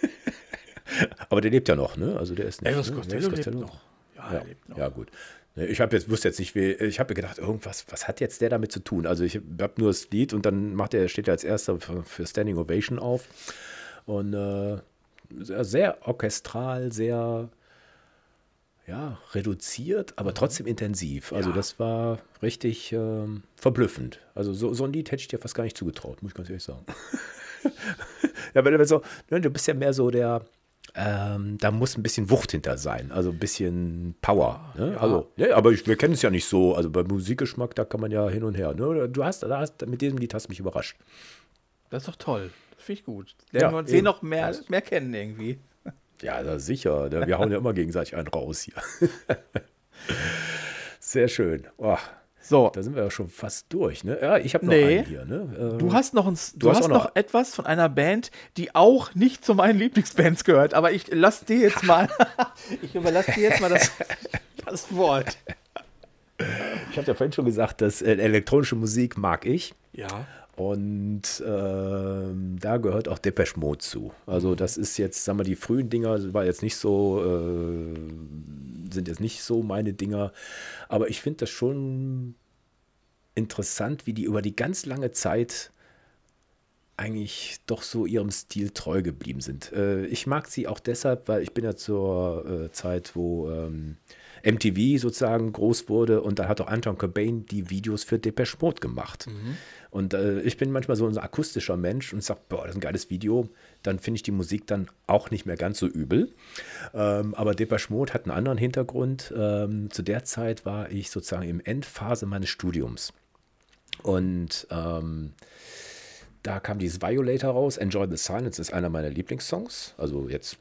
Aber der lebt ja noch, ne? Also der ist nicht. Elvis ne? Costello lebt noch. Ja, Ja, er lebt noch. ja gut. Ne, Ich habe jetzt wusste jetzt nicht, wie, ich habe mir gedacht, irgendwas, was hat jetzt der damit zu tun? Also ich habe nur das Lied und dann macht er, steht er als erster für, für Standing Ovation auf und äh, sehr, sehr orchestral, sehr ja, reduziert, aber trotzdem intensiv. Also Ja. das war richtig ähm, verblüffend. Also so, so ein Lied hätte ich dir fast gar nicht zugetraut, muss ich ganz ehrlich sagen. ja, weil so, ne, du bist ja mehr so der, ähm, da muss ein bisschen Wucht hinter sein, also ein bisschen Power. Ne? Ja. Also, ja, aber ich, wir kennen es ja nicht so. Also beim Musikgeschmack, da kann man ja hin und her. Ne? Du hast, da hast, mit diesem Lied hast du mich überrascht. Das ist doch toll. Das finde ich gut. Lernen Ja, wir uns eh noch mehr, mehr kennen irgendwie. Ja, da sicher. Wir hauen ja immer gegenseitig einen raus hier. Sehr schön. Oh, So, da sind wir ja schon fast durch. Ne? Ja, ich habe noch Nee. einen hier. Ne? Äh, du hast noch, ein, du hast hast noch- etwas von einer Band, die auch nicht zu meinen Lieblingsbands gehört, aber ich lasse dir jetzt mal, ich überlasse dir jetzt mal das, das Wort. ich habe ja vorhin schon gesagt, dass äh, elektronische Musik mag ich. Ja. Und ähm, da gehört auch Depeche Mode zu. Also das ist jetzt, sagen wir, die frühen Dinger war jetzt nicht so, äh, sind jetzt nicht so meine Dinger. Aber ich finde das schon interessant, wie die über die ganz lange Zeit eigentlich doch so ihrem Stil treu geblieben sind. Äh, ich mag sie auch deshalb, weil ich bin ja zur äh, Zeit, wo ähm, MTV sozusagen groß wurde und da hat auch Anton Cobain die Videos für Depeche Mode gemacht. Und äh, ich bin manchmal so ein akustischer Mensch und sage, boah, das ist ein geiles Video. Dann finde ich die Musik dann auch nicht mehr ganz so übel. Ähm, aber Depeche Mode hat einen anderen Hintergrund. Ähm, zu der Zeit war ich sozusagen im Endphase meines Studiums. Und ähm, da kam dieses Violator raus. Enjoy the Silence ist einer meiner Lieblingssongs. Also jetzt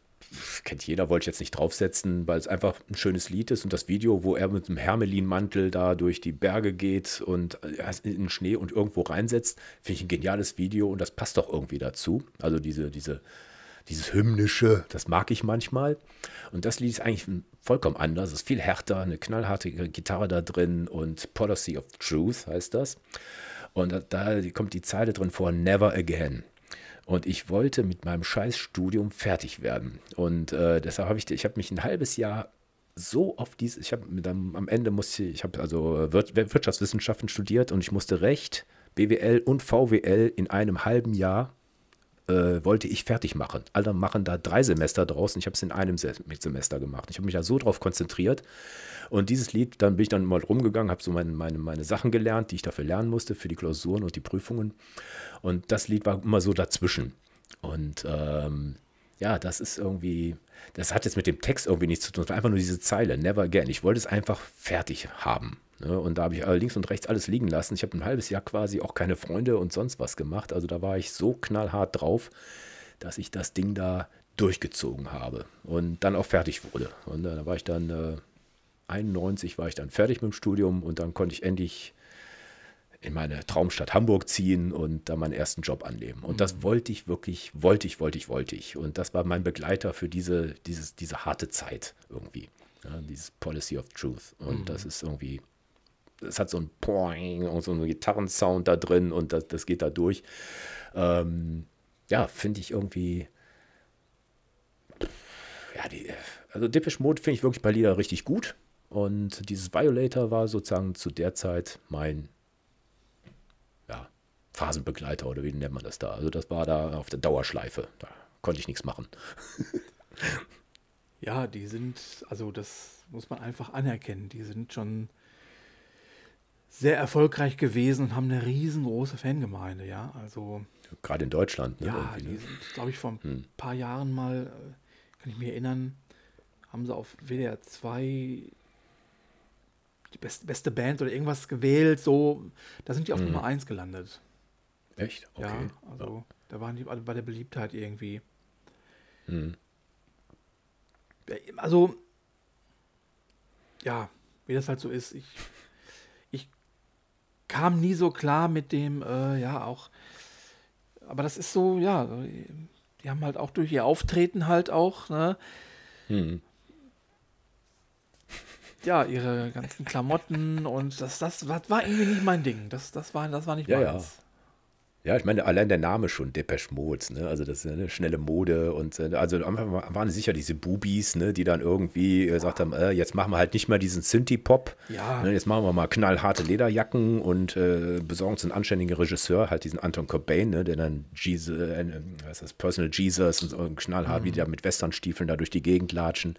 kennt jeder, wollte ich jetzt nicht draufsetzen, weil es einfach ein schönes Lied ist und das Video, wo er mit einem Hermelin-Mantel da durch die Berge geht und äh, in den Schnee und irgendwo reinsetzt, finde ich ein geniales Video und das passt doch irgendwie dazu. Also diese, diese, dieses hymnische, das mag ich manchmal. Und das Lied ist eigentlich vollkommen anders, es ist viel härter, eine knallharte Gitarre da drin und Policy of Truth heißt das. Und da, da kommt die Zeile drin vor, Never Again. Und ich wollte mit meinem Scheißstudium fertig werden. Und äh, deshalb habe ich, ich habe mich ein halbes Jahr so auf dieses, ich habe dann am Ende musste ich, habe also Wir- Wirtschaftswissenschaften studiert und ich musste Recht, BWL und VWL in einem halben Jahr äh, wollte ich fertig machen. Alle machen da drei Semester draußen. Ich habe es in einem Se Semester gemacht. Ich habe mich da so drauf konzentriert. Und dieses Lied, dann bin ich dann mal rumgegangen, habe so meine, meine, meine Sachen gelernt, die ich dafür lernen musste, für die Klausuren und die Prüfungen. Und das Lied war immer so dazwischen. Und ähm, ja, das ist irgendwie, das hat jetzt mit dem Text irgendwie nichts zu tun. Es war einfach nur diese Zeile, never again. Ich wollte es einfach fertig haben. Ne? Und da habe ich links und rechts alles liegen lassen. Ich habe ein halbes Jahr quasi auch keine Freunde und sonst was gemacht. Also da war ich so knallhart drauf, dass ich das Ding da durchgezogen habe und dann auch fertig wurde. Und äh, da war ich dann äh, 91 war ich dann fertig mit dem Studium und dann konnte ich endlich in meine Traumstadt Hamburg ziehen und da meinen ersten Job annehmen. Und das wollte ich wirklich, wollte ich, wollte ich, wollte ich. Und das war mein Begleiter für diese, dieses, diese harte Zeit irgendwie. Ja, dieses Policy of Truth. Und mhm. das ist irgendwie, es hat so ein Poing und so einen Gitarrensound da drin und das, das geht da durch. Ähm, ja, finde ich irgendwie. Ja, die, also Depeche Mode finde ich wirklich bei Lieder richtig gut. Und dieses Violator war sozusagen zu der Zeit mein Phasenbegleiter oder wie nennt man das da? Also das war da auf der Dauerschleife. Da konnte ich nichts machen. ja, die sind, also das muss man einfach anerkennen. Die sind schon sehr erfolgreich gewesen und haben eine riesengroße Fangemeinde, ja. Also gerade in Deutschland. Ne, ja, die ne? sind, glaube ich, vor ein hm. paar Jahren mal, äh, kann ich mich erinnern, haben sie auf WDR 2 die beste, beste Band oder irgendwas gewählt, so, da sind die auf hm. Nummer 1 gelandet. Echt? Okay. Ja, also ja. da waren die alle bei der Beliebtheit irgendwie. Hm. Also, ja, wie das halt so ist, ich kam nie so klar mit dem, äh, ja, auch. Aber das ist so, ja, die haben halt auch durch ihr Auftreten halt auch, ne? Hm. Ja, ihre ganzen Klamotten und das, das, das war irgendwie nicht mein Ding. Das, das, war, das war nicht ja, meins. Ja. Ja, ich meine, allein der Name schon, Depeche Mode, ne? Also das ist eine schnelle Mode und äh, also am Anfang waren sicher diese Bubis, ne, die dann irgendwie gesagt haben, äh, jetzt machen wir halt nicht mehr diesen Synthie-Pop. Ja. Ne, jetzt machen wir mal knallharte Lederjacken und äh, besorgen uns einen anständigen Regisseur, halt diesen Anton Cobain, ne, der dann Jesus, äh, was ist das, Personal Jesus und so knallhart, mhm. wie die da mit Westernstiefeln da durch die Gegend latschen.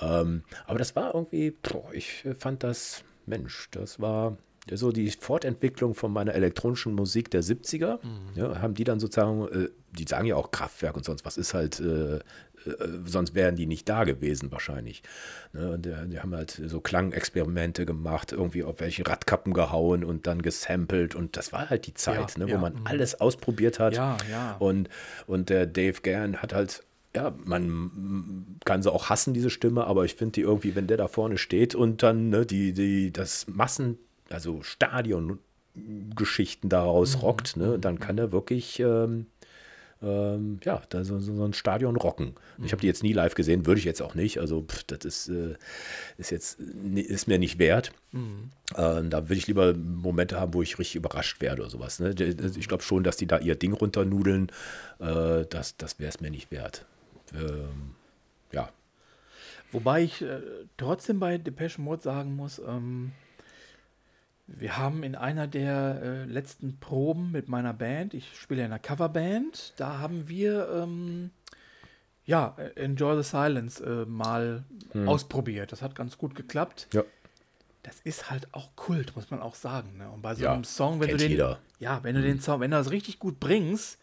Ähm, aber das war irgendwie, boah, ich fand das, Mensch, das war so die Fortentwicklung von meiner elektronischen Musik der 70er, mhm. ja, haben die dann sozusagen, äh, die sagen ja auch Kraftwerk und sonst was ist halt, äh, äh, sonst wären die nicht da gewesen wahrscheinlich. Ne, und äh, die haben halt so Klangexperimente gemacht, irgendwie auf welche Radkappen gehauen und dann gesampelt und das war halt die Zeit, ja, ne, wo man mh. alles ausprobiert hat. Ja, ja. Und, und der Dave Gern hat halt ja, man kann sie auch hassen, diese Stimme, aber ich finde die irgendwie, wenn der da vorne steht und dann ne, die, die, das Massen, also Stadiongeschichten daraus mhm. rockt, ne, dann kann er wirklich ähm, ähm, ja, da so, so, ein Stadion rocken. Mhm. Ich habe die jetzt nie live gesehen, würde ich jetzt auch nicht. Also pff, das ist, äh, ist jetzt ist mir nicht wert. Mhm. Äh, da würde ich lieber Momente haben, wo ich richtig überrascht werde oder sowas. Ne? Ich glaube schon, dass die da ihr Ding runternudeln. Äh, das das wäre es mir nicht wert. Ähm, ja. Wobei ich äh, trotzdem bei Depeche Mode sagen muss, ähm, wir haben in einer der äh, letzten Proben mit meiner Band, ich spiele in einer Coverband, da haben wir ähm, ja, Enjoy the Silence äh, mal hm. ausprobiert. Das hat ganz gut geklappt. Ja. Das ist halt auch Kult, muss man auch sagen. Ne? Und bei so ja, einem Song, wenn du den, jeder. ja, wenn du hm. den Song, wenn du das richtig gut bringst,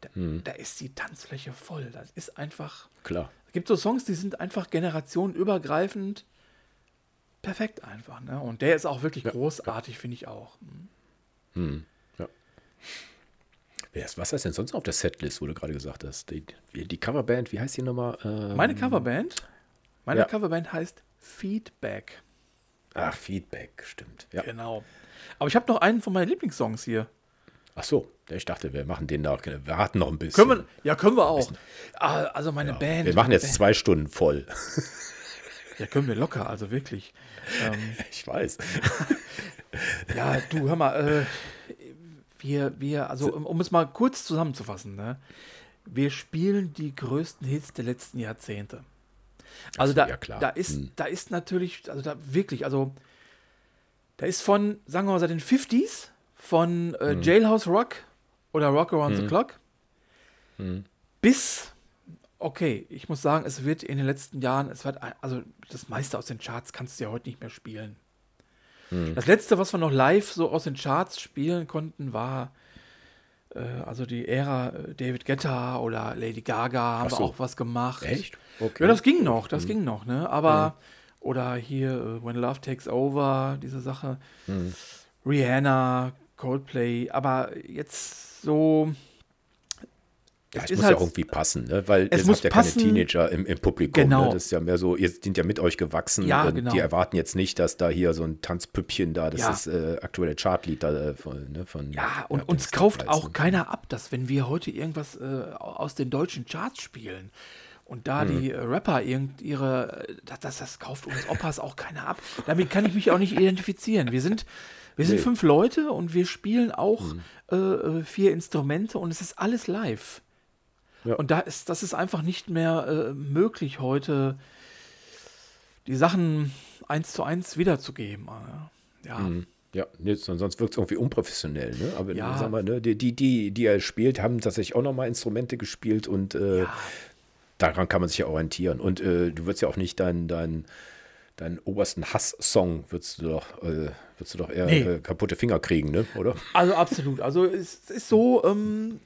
da, hm. da, ist die Tanzfläche voll. Das ist einfach. Klar. Es gibt so Songs, die sind einfach generationenübergreifend perfekt einfach. Ne? Und der ist auch wirklich ja, großartig, ja. finde ich auch. Hm. Hm, ja. Was heißt denn sonst auf der Setlist, wo du gerade gesagt hast? Die, die Coverband, wie heißt die nochmal? Ähm, Meine Coverband? Meine ja. Coverband heißt Feedback. Ach, Feedback, stimmt. Ja. Genau. Aber ich habe noch einen von meinen Lieblingssongs hier. Ach so, ich dachte, wir machen den noch. Wir warten noch ein bisschen. Können wir, ja, können wir auch. Ah, also meine ja, Band. Wir machen jetzt Band. zwei Stunden voll. Ja, können wir locker, also wirklich. Ähm, ich weiß. ja, du, hör mal, äh, wir, wir, also um, um, es mal kurz zusammenzufassen, ne? wir spielen die größten Hits der letzten Jahrzehnte. Also da, ja, da, ist, hm. da ist natürlich, also da wirklich, also da ist von, sagen wir mal, seit den 50s, von äh, hm. Jailhouse Rock oder Rock Around hm. the Clock hm. bis okay, ich muss sagen, es wird in den letzten Jahren, es wird, also das meiste aus den Charts kannst du ja heute nicht mehr spielen. Hm. Das letzte, was wir noch live so aus den Charts spielen konnten, war äh, also die Ära äh, David Guetta oder Lady Gaga haben so. wir auch was gemacht. Echt? Okay. Ja, das ging noch, das hm. ging noch, ne? Aber, hm. oder hier uh, When Love Takes Over, diese Sache. Hm. Rihanna, Coldplay, aber jetzt so Ja, es muss halt- ja irgendwie passen, ne? weil es ihr muss habt ja passen. keine Teenager im, im Publikum. Genau. Ne? Das ist ja mehr so, ihr sind ja mit euch gewachsen Ja, und genau. die erwarten jetzt nicht, dass da hier so ein Tanzpüppchen da, das Ja. ist äh, aktuelle Chartlied da äh, von, ne? von Ja, und den uns kauft auch keiner ab, dass wenn wir heute irgendwas äh, aus den deutschen Charts spielen und da die äh, Rapper irgend ihre, äh, das, das, das kauft uns Opas auch keiner ab. Damit kann ich mich auch nicht identifizieren. Wir sind, wir sind Nee. fünf Leute und wir spielen auch äh, äh, vier Instrumente und es ist alles live. Ja. Und da ist, das ist einfach nicht mehr äh, möglich heute, die Sachen eins zu eins wiederzugeben. äh. Ja. Mhm. Ja, nee, son- sonst wirkt es irgendwie unprofessionell, ne? Aber Ja. sag mal, ne, die, die, die, die er spielt, haben tatsächlich auch nochmal Instrumente gespielt und äh, daran kann man sich ja orientieren. Und äh, du würdest ja auch nicht deinen dein, deinen obersten Hass-Song würdest du doch, äh, würdest du doch eher Nee. äh, kaputte Finger kriegen, ne? Oder? Also absolut. Also es ist so, ähm,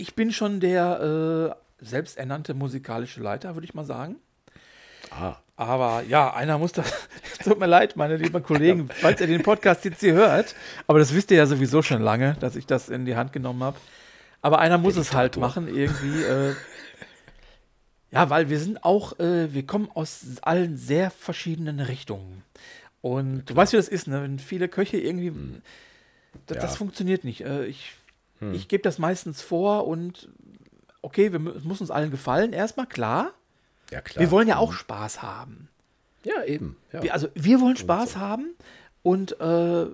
ich bin schon der äh, selbsternannte musikalische Leiter, würde ich mal sagen. Ah. Aber ja, einer muss das. Tut mir leid, meine lieben Kollegen, falls ihr den Podcast jetzt hier hört. Aber das wisst ihr ja sowieso schon lange, dass ich das in die Hand genommen habe. Aber einer muss es halt machen, irgendwie. Äh, ja, weil wir sind auch, äh, wir kommen aus allen sehr verschiedenen Richtungen. Und du weißt, wie das ist, ne? Wenn viele Köche irgendwie. Das, das Ja. funktioniert nicht. Äh, ich ich gebe das meistens vor und okay, wir, es muss uns allen gefallen, erstmal, klar. Ja, klar. Wir wollen ja auch Spaß haben. Ja, eben. Ja. Wir, also wir wollen Spaß haben und äh, Wir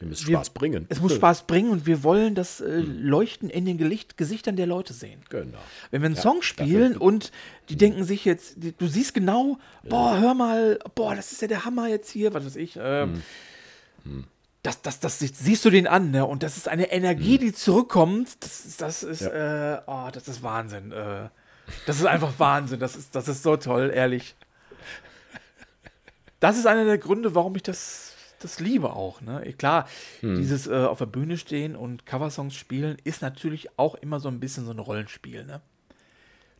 müssen wir- Spaß bringen. es muss Spaß bringen und wir wollen das äh, Leuchten in den Gelicht, Gesichtern der Leute sehen. Genau. Wenn wir einen Ja, Song spielen dafür- und die denken sich jetzt, die, du siehst genau, boah, hör mal, boah, das ist ja der Hammer jetzt hier, was weiß ich. ähm, Das, das, das siehst du den an, ne? Und das ist eine Energie, die zurückkommt. Das ist, das ist, äh, oh, das ist Wahnsinn. Äh, das ist einfach Wahnsinn. Das ist, das ist so toll, ehrlich. Das ist einer der Gründe, warum ich das, das liebe auch. Ne? Klar, dieses äh, auf der Bühne stehen und Coversongs spielen ist natürlich auch immer so ein bisschen so ein Rollenspiel. Ne?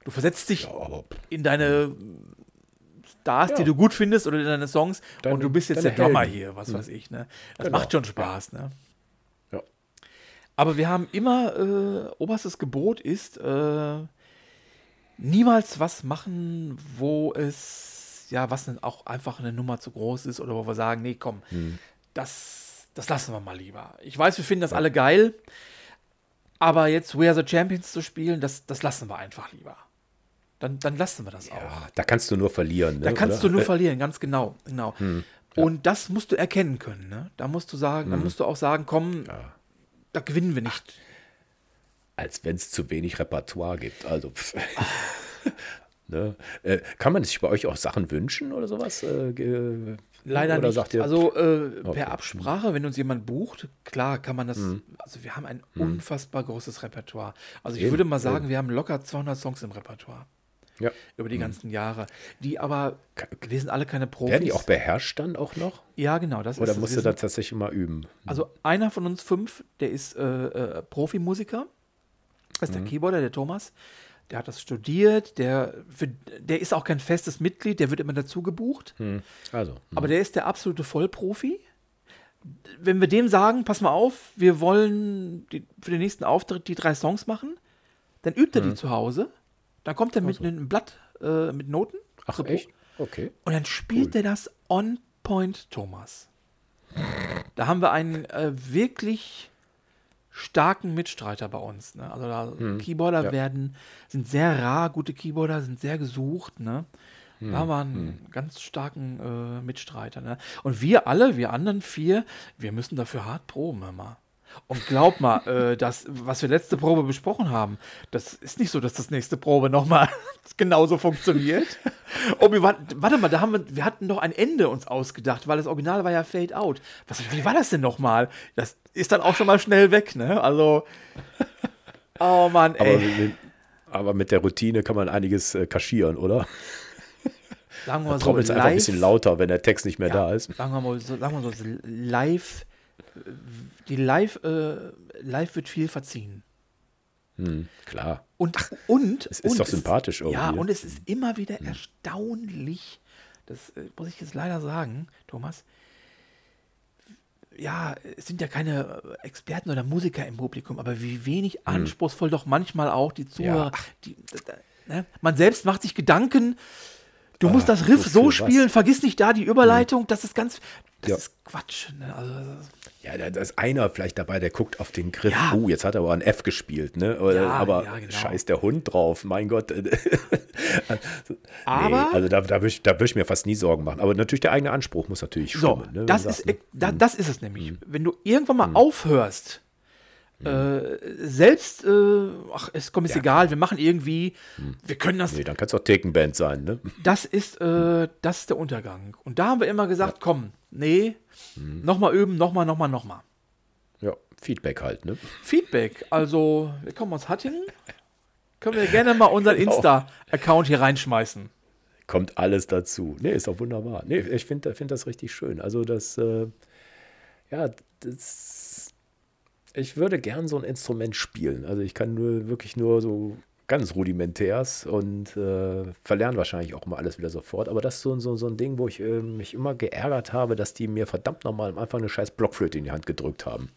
Du versetzt dich Ja, in deine Stars, die Ja. du gut findest oder in deine Songs Deine- und du bist jetzt der Drummer Helden. hier, was weiß ich. Ne? Das Genau. macht schon Spaß. Ne? ja. Aber wir haben immer, äh, oberstes Gebot ist, äh, niemals was machen, wo es, ja, was denn auch einfach eine Nummer zu groß ist oder wo wir sagen, nee, komm, das, das lassen wir mal lieber. Ich weiß, wir finden das alle geil, aber jetzt We Are the Champions zu spielen, das, das lassen wir einfach lieber. Dann, dann lassen wir das auch. Ja, da kannst du nur verlieren. Ne? Da kannst oder? du nur verlieren, ganz genau. genau. Und das musst du erkennen können. Ne? Da musst du sagen, da musst du auch sagen, komm, da gewinnen wir nicht. Als wenn es zu wenig Repertoire gibt. Also, ne? äh, kann man sich bei euch auch Sachen wünschen oder sowas? Äh, Leider oder nicht. Ihr, also äh, Okay. per Absprache, wenn uns jemand bucht, klar kann man das. Also wir haben ein unfassbar großes Repertoire. Also ich Eben, würde mal sagen, wir haben locker 200 Songs im Repertoire ja. über die ganzen Jahre, die aber wir sind alle keine Profis. Werden die auch beherrscht dann auch noch? ja, genau, das Oder ist musst du da tatsächlich mal üben? Also einer von uns fünf, der ist äh, äh, Profimusiker. Das ist der Keyboarder, der Thomas. Der hat das studiert, der, für, der ist auch kein festes Mitglied, der wird immer dazu gebucht. Hm. Also, hm. Aber der ist der absolute Vollprofi. Wenn wir dem sagen, pass mal auf, wir wollen die, für den nächsten Auftritt die drei Songs machen, dann übt er Mhm. die zu Hause. Dann kommt er mit einem Blatt äh, mit Noten. ach echt? Okay. Und dann spielt er das on point, Thomas. Da haben wir einen äh, wirklich starken Mitstreiter bei uns. Ne? Also da Keyboarder ja. werden, sind sehr rar, gute Keyboarder sind sehr gesucht. Ne? Da haben wir einen ganz starken äh, Mitstreiter. Ne? Und wir alle, wir anderen vier, wir müssen dafür hart proben, hör mal. Und glaub mal, äh, das, was wir letzte Probe besprochen haben, das ist nicht so, dass das nächste Probe nochmal genauso funktioniert. Oh, wir waren, warte mal, da haben wir, wir hatten doch ein Ende uns ausgedacht, weil das Original war ja Fade Out. Was, wie war das denn nochmal? Das ist dann auch schon mal schnell weg, ne? Also, oh Mann, Aber, ey. mit, aber mit der Routine kann man einiges äh, kaschieren, oder? Sagen wir mal so, trommelt einfach ein bisschen lauter, wenn der Text nicht mehr da ist. Sagen wir mal so, sagen wir mal so live, die live, äh, live wird viel verziehen. Hm, klar. Und, und, Es ist und doch sympathisch Ja, irgendwie. und es ist immer wieder erstaunlich, das äh, muss ich jetzt leider sagen, Thomas, ja, es sind ja keine Experten oder Musiker im Publikum, aber wie wenig anspruchsvoll doch manchmal auch die Zuhörer, Ja. die, ne? man selbst macht sich Gedanken, du musst Ah, das Riff so was? spielen, vergiss nicht da die Überleitung, das ist ganz, das Ja. ist Quatsch. Ne? Also, Ja, da da ist einer vielleicht dabei, der guckt auf den Griff. Ja. Oh, jetzt hat er aber ein F gespielt, ne? Oder- Ja, aber ja, genau. scheiß der Hund drauf, mein Gott. Aber- nee, also da, da würde ich, würd ich mir fast nie Sorgen machen. Aber natürlich der eigene Anspruch muss natürlich So, stimmen. ne? Wenn das, du ist, ne? da, das ist es nämlich. Wenn du irgendwann mal aufhörst, äh, selbst, äh, ach, es kommt ist egal, wir machen irgendwie, wir können das, Nee, dann kann es auch Thekenband sein, ne? das ist, äh, das ist der Untergang. Und da haben wir immer gesagt, komm, nee, nochmal üben, nochmal, nochmal, nochmal. Ja, Feedback halt, ne? Feedback, also, wir kommen aus Hattingen, können wir gerne mal unseren Genau. Insta-Account hier reinschmeißen. Kommt alles dazu. Nee, ist doch wunderbar. Nee, ich finde find das richtig schön. Also das, äh, ja, das, ich würde gern so ein Instrument spielen. Also ich kann nur wirklich nur so ganz rudimentärs und äh, verlernen wahrscheinlich auch mal alles wieder sofort. Aber das ist so, so, so ein Ding, wo ich äh, mich immer geärgert habe, dass die mir verdammt nochmal am Anfang eine scheiß Blockflöte in die Hand gedrückt haben.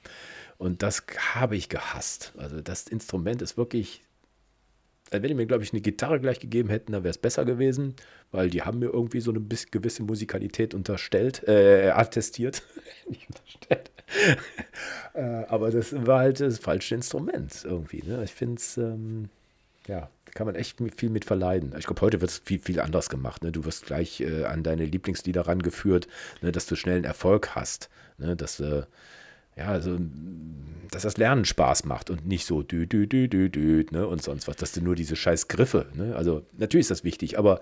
Und das habe ich gehasst. Also das Instrument ist wirklich wenn die mir, glaube ich, eine Gitarre gleich gegeben hätten, dann wäre es besser gewesen, weil die haben mir irgendwie so eine gewisse Musikalität unterstellt, äh, attestiert. Nicht unterstellt. äh, aber das war halt das falsche Instrument irgendwie. Ne? Ich finde es, ähm, ja, kann man echt viel mit verleiden. Ich glaube, heute wird es viel, viel anders gemacht. Ne? Du wirst gleich äh, an deine Lieblingslieder rangeführt, ne? dass du schnell einen Erfolg hast. Ne? Dass, äh, ja, also, dass das Lernen Spaß macht und nicht so dü, dü, dü, dü, dü, ne, und sonst was, dass du nur diese scheiß Griffe, ne, also natürlich ist das wichtig, aber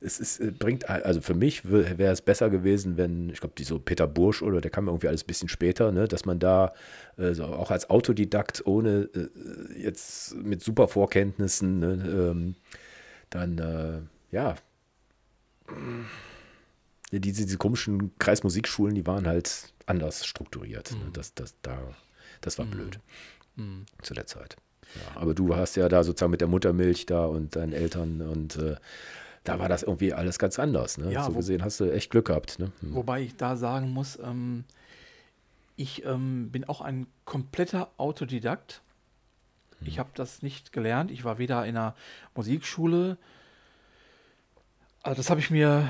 es ist, äh, bringt, also für mich wäre es besser gewesen, wenn, ich glaube, die so Peter Bursch oder der kam irgendwie alles ein bisschen später, ne, dass man da äh, so auch als Autodidakt ohne äh, jetzt mit super Vorkenntnissen, ne, ähm, dann, äh, ja, ja, diese, diese komischen Kreismusikschulen, die waren halt anders strukturiert. Ne? Das, das, da, das war blöd zu der Zeit. Ja, aber du hast ja da sozusagen mit der Muttermilch da und deinen Eltern und äh, da war das irgendwie alles ganz anders. Ne? Ja, so wo- gesehen hast du echt Glück gehabt. Ne? Hm. Wobei ich da sagen muss, ähm, ich ähm, bin auch ein kompletter Autodidakt. Ich habe das nicht gelernt. Ich war weder in einer Musikschule. Also das habe ich mir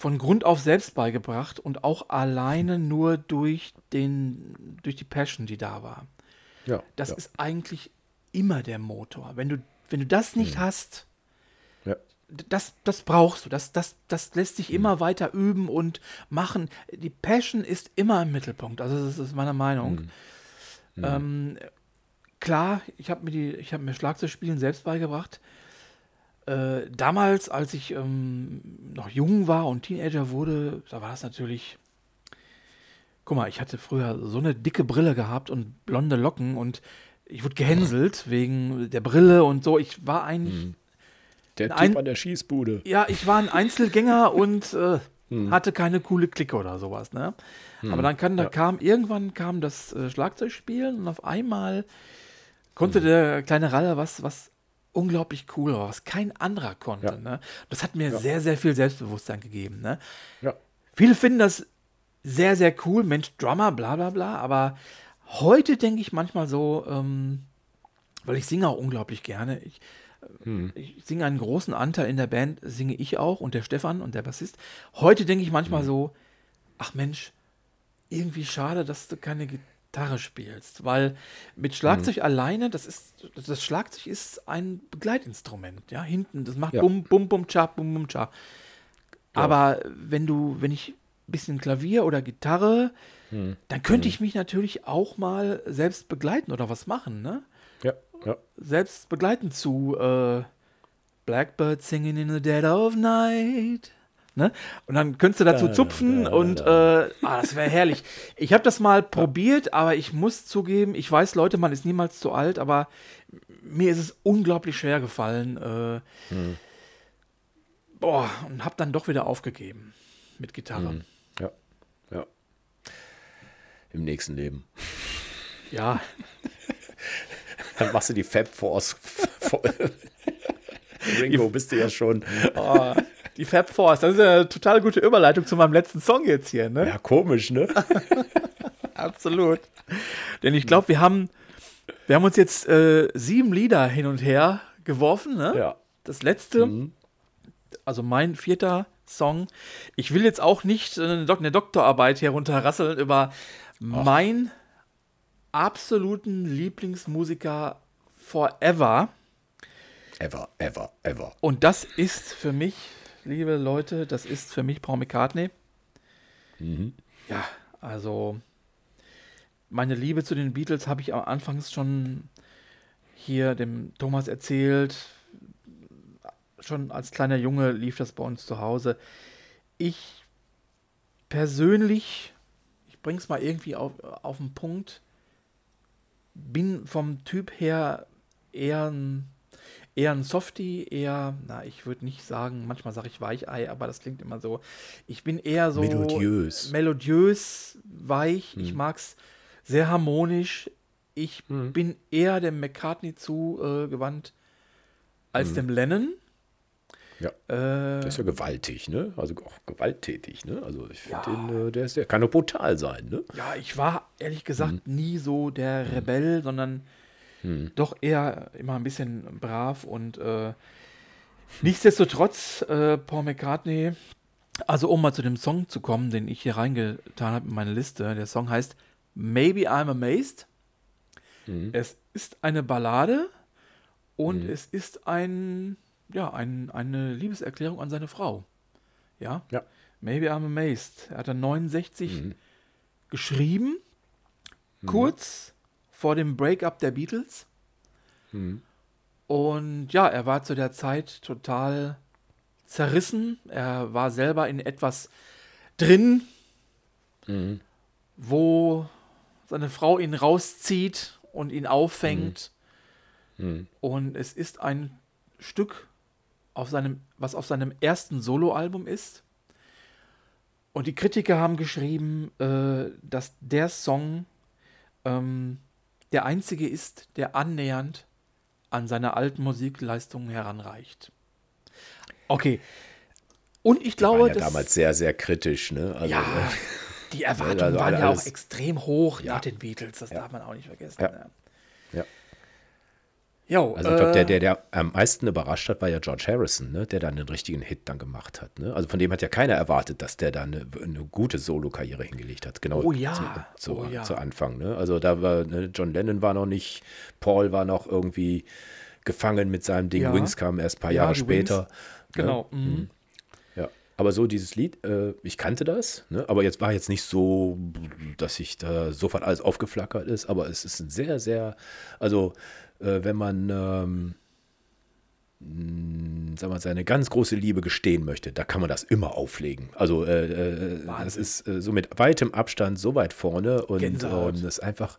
von Grund auf selbst beigebracht und auch alleine nur durch, den, durch die Passion, die da war. Ja, Das ja, ist eigentlich immer der Motor. Wenn du, wenn du das nicht hast, ja. das, das brauchst du. Das, das, das lässt Mhm. sich immer weiter üben und machen. Die Passion ist immer im Mittelpunkt. Also das ist meine Meinung. Mhm. Ähm, klar, ich habe mir, die- ich hab mir Schlagzeugspielen selbst beigebracht. Äh, damals, als ich ähm, noch jung war und Teenager wurde, da war das natürlich. Guck mal, ich hatte früher so eine dicke Brille gehabt und blonde Locken und ich wurde gehänselt wegen der Brille und so. Ich war eigentlich Der Ein- Typ an der Schießbude. ja, ich war ein Einzelgänger und äh, Hm. hatte keine coole Clique oder sowas, ne? Aber dann kann, da kam, irgendwann kam das äh, Schlagzeugspielen und auf einmal konnte Hm. der kleine Ralle was, was unglaublich cool war, was kein anderer konnte, Ja. ne? Das hat mir sehr, sehr viel Selbstbewusstsein gegeben, ne? Ja. Viele finden das sehr, sehr cool, Mensch, Drummer, bla bla bla, aber heute denke ich manchmal so, ähm, weil ich singe auch unglaublich gerne. Ich, Hm. ich singe einen großen Anteil in der Band, singe ich auch und der Stefan und der Bassist. Heute denke ich Hm. manchmal so, ach Mensch, irgendwie schade, dass du keine Gitarre spielst, weil mit Schlagzeug Hm. alleine, das ist, das Schlagzeug ist ein Begleitinstrument, ja, hinten, das macht Ja. bum, bum, bum, cha, bum, bum, cha. Aber wenn du, wenn ich ein bisschen Klavier oder Gitarre, Hm. dann könnte ich mich natürlich auch mal selbst begleiten oder was machen, ne? Ja, ja. Selbst begleiten zu äh, Blackbird singing in the dead of night. Ne? Und dann könntest du dazu Da, zupfen und äh, ah, das wäre herrlich. Ich habe das mal probiert, aber ich muss zugeben, ich weiß, Leute, man ist niemals zu alt, aber mir ist es unglaublich schwer gefallen. Äh, Boah, und habe dann doch wieder aufgegeben mit Gitarre. Ja, ja. Im nächsten Leben. Ja, Dann machst du die Fab Force voll. Ringo bist du ja schon. Oh, die Fab Force, das ist eine total gute Überleitung zu meinem letzten Song jetzt hier, ne? ja, komisch, ne? Absolut. Denn ich glaube, wir haben, wir haben uns jetzt äh, sieben Lieder hin und her geworfen. Ne? Ja. Das letzte, mhm. also mein vierter Song. Ich will jetzt auch nicht eine, Dok eine Doktorarbeit herunterrasseln über Ach. mein absoluten Lieblingsmusiker forever. Ever, ever, ever. Und das ist für mich, liebe Leute, das ist für mich Paul McCartney. Mhm. Ja, also meine Liebe zu den Beatles habe ich am Anfang schon hier dem Thomas erzählt. Schon als kleiner Junge lief das bei uns zu Hause. Ich persönlich, ich bringe es mal irgendwie auf, auf den Punkt, bin vom Typ her eher ein, eher ein Softie, eher, na, ich würde nicht sagen, manchmal sage ich Weichei, aber das klingt immer so. Ich bin eher so melodiös, melodiös weich. Hm. Ich mag es sehr harmonisch. Ich hm. bin eher dem McCartney zugewandt äh, als hm. dem Lennon. Ja. Äh, der ist ja gewaltig, ne? Also auch gewalttätig, ne? Also ich finde ja. den, äh, der, ist, der kann doch brutal sein, ne? Ja, ich war ehrlich gesagt hm. nie so der hm. Rebell, sondern hm. doch eher immer ein bisschen brav und äh, nichtsdestotrotz, äh, Paul McCartney, also um mal zu dem Song zu kommen, den ich hier reingetan habe in meine Liste, der Song heißt Maybe I'm Amazed. Hm. Es ist eine Ballade und hm. es ist ein ja, ein, eine Liebeserklärung an seine Frau. Ja? ja. Maybe I'm amazed. Er hat dann 69 mhm. geschrieben, mhm. kurz vor dem Breakup der Beatles. Mhm. Und ja, er war zu der Zeit total zerrissen. Er war selber in etwas drin, mhm. wo seine Frau ihn rauszieht und ihn auffängt. Mhm. Mhm. Und es ist ein Stück auf seinem, was auf seinem ersten Soloalbum ist. Und die Kritiker haben geschrieben, äh, dass der Song ähm, der einzige ist, der annähernd an seine alten Musikleistungen heranreicht. Okay. Und ich glaube, ja damals sehr, sehr kritisch, ne? Also, ja, äh, die Erwartungen also waren ja auch extrem hoch ja. nach den Beatles, das ja. darf man auch nicht vergessen. Ja. Jo, also ich glaube, der, äh, der, der am meisten überrascht hat, war ja George Harrison, ne? der dann einen richtigen Hit dann gemacht hat. Ne? Also von dem hat ja keiner erwartet, dass der dann eine, eine gute Solo-Karriere hingelegt hat. Genau oh ja, zu, oh ja. zu Anfang. Ne? Also da war, ne, John Lennon war noch nicht, Paul war noch irgendwie gefangen mit seinem Ding. Ja. Wings kam erst ein paar ja, Jahre später. Ne? Genau. Mhm. mhm. Ja, aber so dieses Lied, äh, ich kannte das, ne? aber jetzt war jetzt nicht so, dass sich da sofort alles aufgeflackert ist, aber es ist ein sehr, sehr, also äh, wenn man ähm, hm, sag mal, seine ganz große Liebe gestehen möchte, da kann man das immer auflegen. Also äh, äh, das ist äh, so mit weitem Abstand so weit vorne und Gänsehaut. Das ist einfach,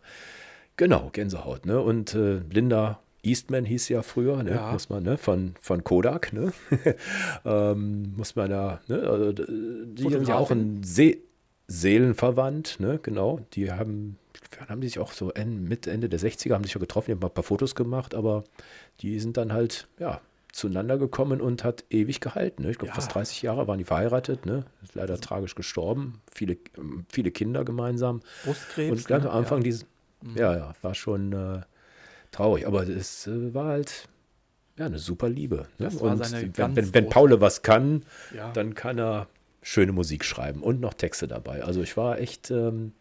genau, Gänsehaut. Ne? Und äh, Linda Eastman hieß ja früher, ne? ja. muss man, ne? von, von Kodak, ne? ähm, muss man da, ne? Also, die sind ja auch ein See Seelenverwandt, ne? genau, die haben dann haben die sich auch so Mitte, Ende der 60er haben sich ja getroffen, die haben ein paar Fotos gemacht, aber die sind dann halt, ja, zueinander gekommen und hat ewig gehalten. Ne? Ich glaube, ja. fast 30 Jahre waren die verheiratet, ne? Ist leider also. tragisch gestorben. Viele, viele Kinder gemeinsam. Brustkrebs. Und ganz ne? am Anfang ja. dieses, mhm. ja, ja, war schon äh, traurig, aber es äh, war halt ja, eine super Liebe. Ne? und wenn, wenn, wenn Paul was kann, ja. dann kann er schöne Musik schreiben und noch Texte dabei. Also ich war echt, ähm,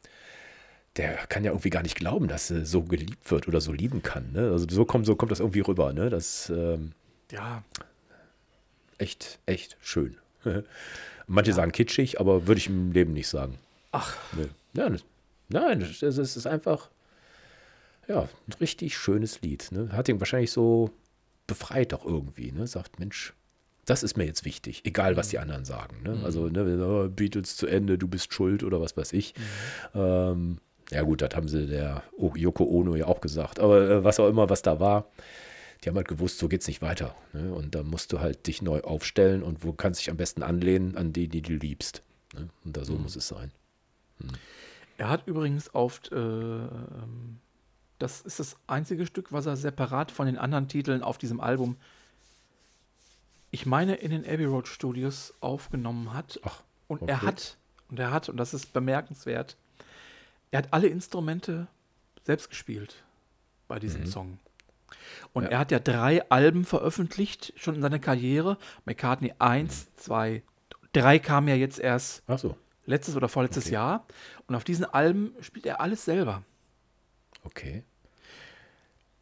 der kann ja irgendwie gar nicht glauben, dass er so geliebt wird oder so lieben kann. Ne? Also so kommt, so kommt das irgendwie rüber. Ne? Das ähm, ja echt, echt schön. Manche ja. sagen kitschig, aber würde ich im Leben nicht sagen. Ach. Nee. Ja, nein, es ist einfach ja, ein richtig schönes Lied. Ne? Hat ihn wahrscheinlich so befreit auch irgendwie. Ne? Sagt, Mensch, das ist mir jetzt wichtig, egal was die mhm. anderen sagen. Ne? Mhm. Also ne, oh, Beatles zu Ende, du bist schuld oder was weiß ich. Mhm. Ähm, ja gut, das haben sie der Yoko Ono ja auch gesagt. Aber äh, was auch immer, was da war, die haben halt gewusst, so geht es nicht weiter. Ne? Und da musst du halt dich neu aufstellen und wo kannst du dich am besten anlehnen an die, die du liebst. Ne? Und da so mhm. muss es sein. Mhm. Er hat übrigens oft, äh, ähm, das ist das einzige Stück, was er separat von den anderen Titeln auf diesem Album, ich meine, in den Abbey Road Studios aufgenommen hat. Ach, und okay. er hat, und er hat, und das ist bemerkenswert, er hat alle Instrumente selbst gespielt bei diesem Song. Und Ja. er hat ja drei Alben veröffentlicht, schon in seiner Karriere. McCartney 1, 2, 3 kam ja jetzt erst so, letztes oder vorletztes Okay. Jahr. Und auf diesen Alben spielt er alles selber. okay.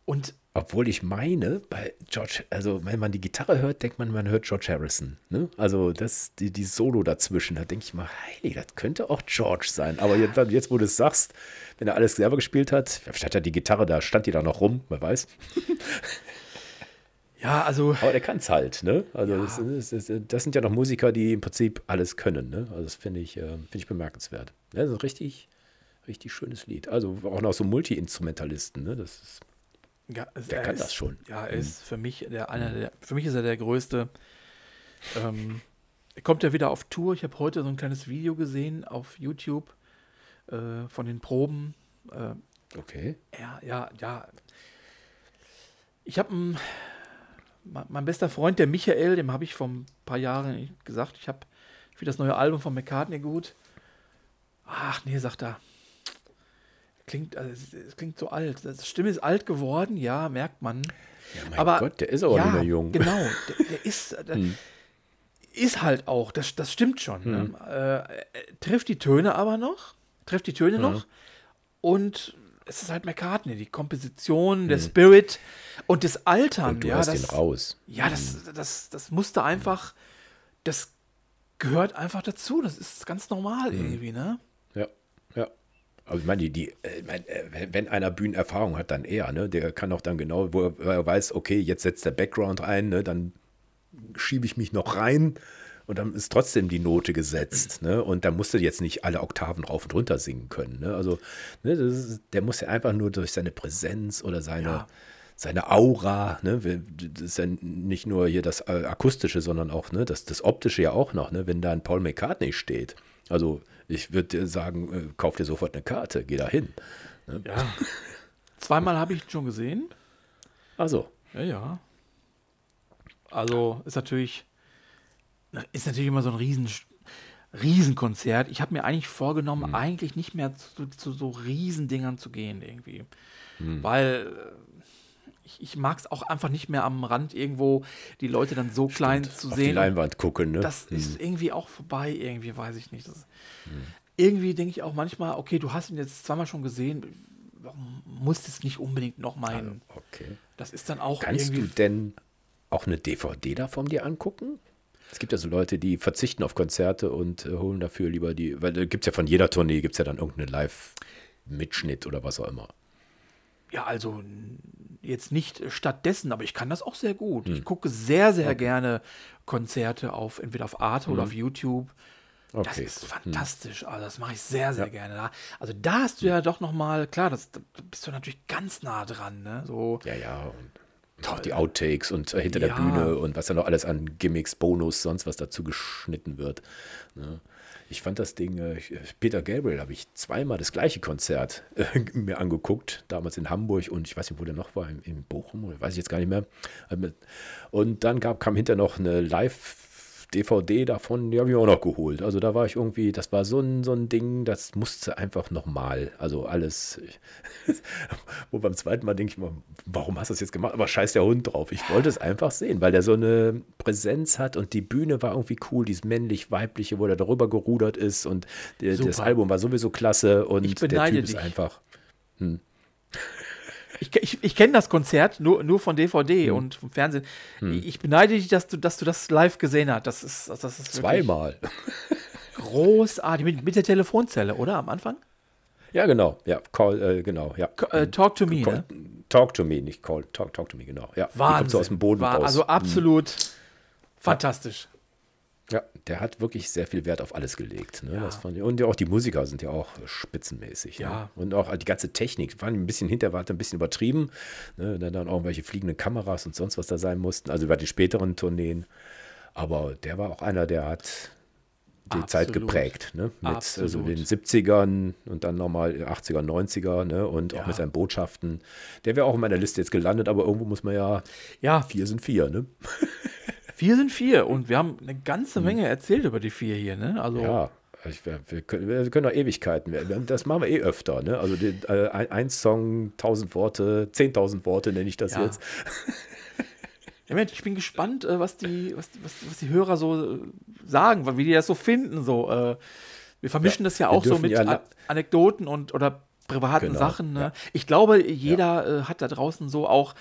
Und Obwohl ich meine, bei George, also wenn man die Gitarre hört, denkt man, man hört George Harrison. Ne? Also das, die, die Solo dazwischen, da denke ich mal, heilig, das könnte auch George sein. Aber jetzt, jetzt, wo du es sagst, wenn er alles selber gespielt hat, vielleicht hat er die Gitarre, da stand die da noch rum, wer weiß. ja, also Aber der kann es halt, ne? Also das, das, das, das sind ja noch Musiker, die im Prinzip alles können, ne? Also das finde ich, äh, finde ich bemerkenswert. Ja, das ist ein richtig, richtig schönes Lied. Also auch noch so Multi-Instrumentalisten, ne? Das ist, Ja, es- Der er kann ist, das schon. Mhm. Ja, er ist für mich der einer der, für mich ist er der größte. Ähm, er kommt ja wieder auf Tour. Ich habe heute so ein kleines Video gesehen auf YouTube äh, von den Proben. Äh, okay. ja, ja, ja. Ich habe mein bester Freund, der Michael, dem habe ich vor ein paar Jahren gesagt, ich habe für das neue Album von McCartney gut. Ach nee, sagt er. Klingt, also, es, klingt so alt. Die Stimme ist alt geworden, ja, merkt man. Ja, mein Aber Gott, der ist aber ja, nicht mehr jung. Genau, der, der ist, der ist halt auch, das, das stimmt schon. Ne? Äh, er trifft die Töne aber noch, trifft die Töne noch und es ist halt McCartney, die Komposition, der Spirit und das Altern. Und du ja, hast das, ihn raus. ja, das, das, das musste einfach, das gehört einfach dazu. Das ist ganz normal irgendwie, ne? Aber ich meine, die, äh, ich meine, äh, wenn einer Bühnenerfahrung hat, dann er, ne? Der kann auch dann genau, wo er, weiß, okay, jetzt setzt der Background ein, ne? Dann schiebe ich mich noch rein und dann ist trotzdem die Note gesetzt, ne? Und dann musst du jetzt nicht alle Oktaven rauf und runter singen können, ne? Also, ne, das ist, der muss ja einfach nur durch seine Präsenz oder seine, Ja. seine Aura, ne? Das ist ja nicht nur hier das äh, Akustische, sondern auch, ne, das, das Optische ja auch noch, ne? Wenn da ein Paul McCartney steht. Also, ich würde dir sagen, äh, kauf dir sofort eine Karte, geh da hin. Ja. Zweimal habe ich ihn schon gesehen. Also, Ja, ja. Also ist natürlich, ist natürlich immer so ein Riesen, Riesenkonzert. Ich habe mir eigentlich vorgenommen, eigentlich nicht mehr zu, zu so Riesendingern zu gehen irgendwie. Weil äh, ich, ich mag es auch einfach nicht mehr am Rand irgendwo die Leute dann so klein zu auf die sehen. Leinwand gucken, ne? Das ist irgendwie auch vorbei, irgendwie, weiß ich nicht. Das, Irgendwie denke ich auch manchmal, okay, du hast ihn jetzt zweimal schon gesehen, warum musst es nicht unbedingt noch mal hin? okay. Das ist dann auch Kannst du denn auch eine DVD davon dir angucken? Es gibt ja so Leute, die verzichten auf Konzerte und äh, holen dafür lieber die, weil da gibt es ja von jeder Tournee, gibt es ja dann irgendeinen Live-Mitschnitt oder was auch immer. Ja, also jetzt nicht stattdessen, aber ich kann das auch sehr gut. Hm. Ich gucke sehr, sehr gerne Konzerte auf entweder auf Arte oder auf YouTube. Das Hm. Okay. Hm. ist fantastisch. Also das mache ich sehr, sehr gerne. Da- Also da hast du ja doch noch mal, klar, das, da bist du natürlich ganz nah dran. Ne? So, Ja, ja. Und auch die Outtakes und äh, hinter Ja. der Bühne und was da noch alles an Gimmicks, Bonus, sonst was dazu geschnitten wird. Ne? Ich fand das Ding, äh, ich- Peter Gabriel habe ich zweimal das gleiche Konzert äh, mir angeguckt, damals in Hamburg und ich weiß nicht, wo der noch war, in, in Bochum, oder weiß ich jetzt gar nicht mehr. Ähm, Und dann gab, kam hinter noch eine Live-DVD davon, die habe ich auch noch geholt. Also da war ich irgendwie, das war so ein, so ein Ding, das musste einfach nochmal, also alles. Wo beim zweiten Mal denke ich mal, warum hast du das jetzt gemacht? Aber scheiß der Hund drauf. Ich wollte es einfach sehen, weil der so eine Präsenz hat und die Bühne war irgendwie cool, dieses männlich-weibliche, wo der darüber gerudert ist und der, das. Album war sowieso klasse und Ich der Typ ist dich. einfach. Ich ich, ich kenne das Konzert nur, nur von DVD Hm. und vom Fernsehen. Ich, ich beneide dich, dass du, dass du das live gesehen hast. Das ist, das ist Zweimal. großartig. Mit, mit der Telefonzelle, oder? Am Anfang? Ja, genau. Ja, call, äh, genau. Ja. Äh, Talk to me, Call, ne? Talk to me, nicht call, talk, talk to me, genau. Ja, die Wahnsinn. kommt so aus dem Boden War, raus. Also absolut fantastisch. Ja, der hat wirklich sehr viel Wert auf alles gelegt. Ne? Ja. Und ja auch die Musiker sind ja auch spitzenmäßig. Ja. Ne? Und auch die ganze Technik, waren ein bisschen hinter, war ein bisschen übertrieben. Ne? Dann, dann auch irgendwelche fliegenden Kameras und sonst was da sein mussten, also über die späteren Tourneen. Aber der war auch einer, der hat die Zeit Absolut. geprägt. Ne? Mit also den 70ern und dann nochmal 80er, 90er ne? und Ja. auch mit seinen Botschaften. Der wäre auch in meiner Liste jetzt gelandet, aber irgendwo muss man ja, Ja, vier sind vier. Ne? vier sind vier und wir haben eine ganze Menge erzählt über die vier hier, ne? Also Ja, Ich, wir, können, wir können doch Ewigkeiten. Wir, das machen wir eh öfter. Ne? Also die, äh, ein, ein Song, 1000 Worte, 10.000 Worte nenne ich das Ja. jetzt. Ja, Mensch, ich bin gespannt, äh, was, die, was, was, was die Hörer so äh, sagen, wie die das so finden. So, äh, wir vermischen Ja, das ja auch so mit ja An Anekdoten und oder privaten Genau, Sachen. Ne? Ich glaube, jeder äh, hat da draußen so auch.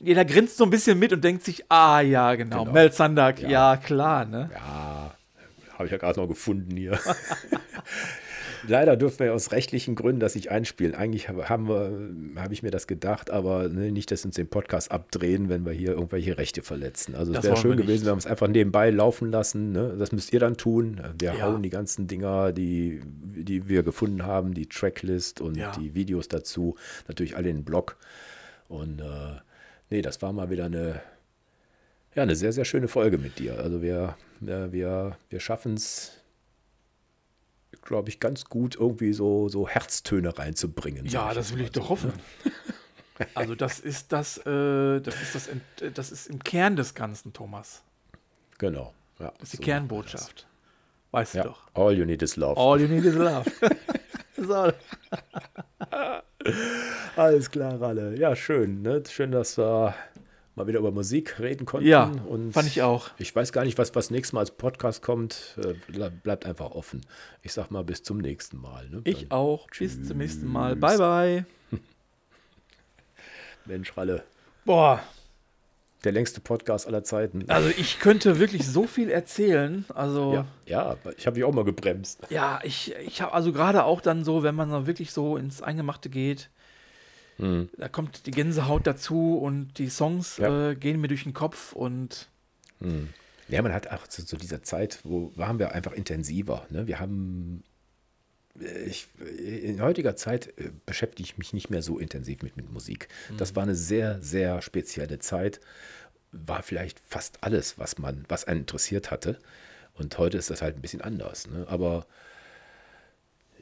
Jeder grinst so ein bisschen mit und denkt sich, ah ja, genau, Genau. Mel Zandak, ja. Ja. klar, ne? Ja, habe ich ja gerade noch gefunden hier. Leider dürfen wir aus rechtlichen Gründen das nicht einspielen. Eigentlich habe habe ich mir das gedacht, aber ne, nicht, dass wir uns den Podcast abdrehen, wenn wir hier irgendwelche Rechte verletzen. Also es wäre schön wir gewesen, wenn wir es einfach nebenbei laufen lassen. Ne? Das müsst ihr dann tun. Wir Ja. hauen die ganzen Dinger, die, die wir gefunden haben, die Tracklist und Ja. die Videos dazu, natürlich alle in den Blog. Und äh, nee, das war mal wieder eine, ja, eine sehr, sehr schöne Folge mit dir. Also wir, äh, wir, wir schaffen es, glaube ich, ganz gut irgendwie so, so Herztöne reinzubringen. Ja, das will ich doch so, hoffen. ne? Also das ist das, äh, das ist das, äh, das ist im Kern des Ganzen, Thomas. Genau. Ja, Das ist die so Kernbotschaft. Weißt Ja, du doch. all you need is love. All you need is love. so. Alles klar, Ralle. Ja, schön. Ne? Schön, dass wir mal wieder über Musik reden konnten. Ja, und fand ich auch. Ich weiß gar nicht, was, was nächstes Mal als Podcast kommt. Äh, ble- Bleibt einfach offen. Ich sag mal, bis zum nächsten Mal. Ne? Ich Dann- auch. Bis zum nächsten Mal. Tschüss. Bye, bye. Mensch, Ralle. Boah, Der längste Podcast aller Zeiten. also ich könnte wirklich so viel erzählen. Also, Ja, ja ich habe mich auch mal gebremst. ja, ich, ich habe also gerade auch dann so, wenn man dann wirklich so ins Eingemachte geht, Hm. da kommt die Gänsehaut dazu und die Songs Ja. äh, gehen mir durch den Kopf und Ja, man hat auch zu, zu dieser Zeit, wo waren wir einfach intensiver. Ne? Wir haben, ich, in heutiger Zeit äh, beschäftige ich mich nicht mehr so intensiv mit, mit Musik. Das war eine sehr, sehr spezielle Zeit. War vielleicht fast alles, was man, was einen interessiert hatte. Und heute ist das halt ein bisschen anders. Ne? Aber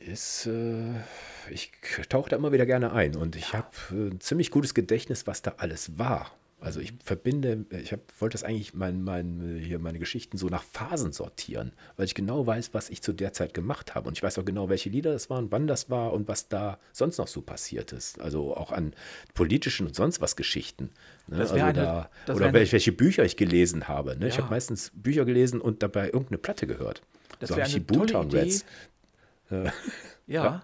ist, äh, ich tauche da immer wieder gerne ein und ich habe äh, ein ziemlich gutes Gedächtnis, was da alles war. Also ich verbinde, ich hab, wollte das eigentlich mein, mein, hier meine Geschichten so nach Phasen sortieren, weil ich genau weiß, was ich zu der Zeit gemacht habe. Und ich weiß auch genau, welche Lieder das waren, wann das war und was da sonst noch so passiert ist. Also auch an politischen und sonst was Geschichten. Ne? Das Also eine- da, das oder welche, welche Bücher ich gelesen habe. Ne? Ich Ja. habe meistens Bücher gelesen und dabei irgendeine Platte gehört. das so wäre habe ich eine die tolle Idee. Rats. Ja, Ja.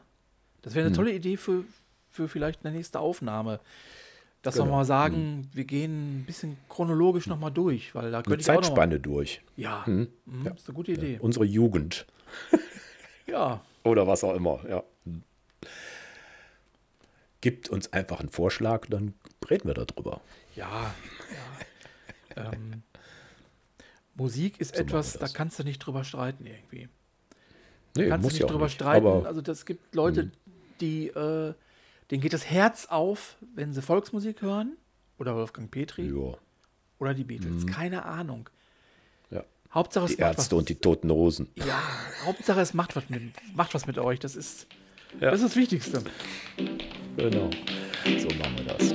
das wäre eine tolle Idee für, für vielleicht eine nächste Aufnahme. Dass wir Genau. mal sagen, wir gehen ein bisschen chronologisch nochmal durch, weil da Eine könnte ich auch noch mal, Zeitspanne durch. Ja, Mhm. mhm, Ja. ist eine gute Idee. Unsere Jugend. Ja, Oder was auch immer, ja. Gibt uns einfach einen Vorschlag, dann reden wir darüber. ja, ja. ähm, Musik ist So etwas, wir da kannst du nicht drüber streiten irgendwie. Nee, kannst du nicht ja drüber nicht. streiten. Also das gibt Leute, die, äh, denen geht das Herz auf, wenn sie Volksmusik hören. Oder Wolfgang Petri. ja, Oder die Beatles. Keine Ahnung. ja. Hauptsache es die macht Ärzte was. und die toten Rosen. Ja, Hauptsache es macht was mit, macht was mit euch. Das ist, Ja. das ist das Wichtigste. Genau. So machen wir das.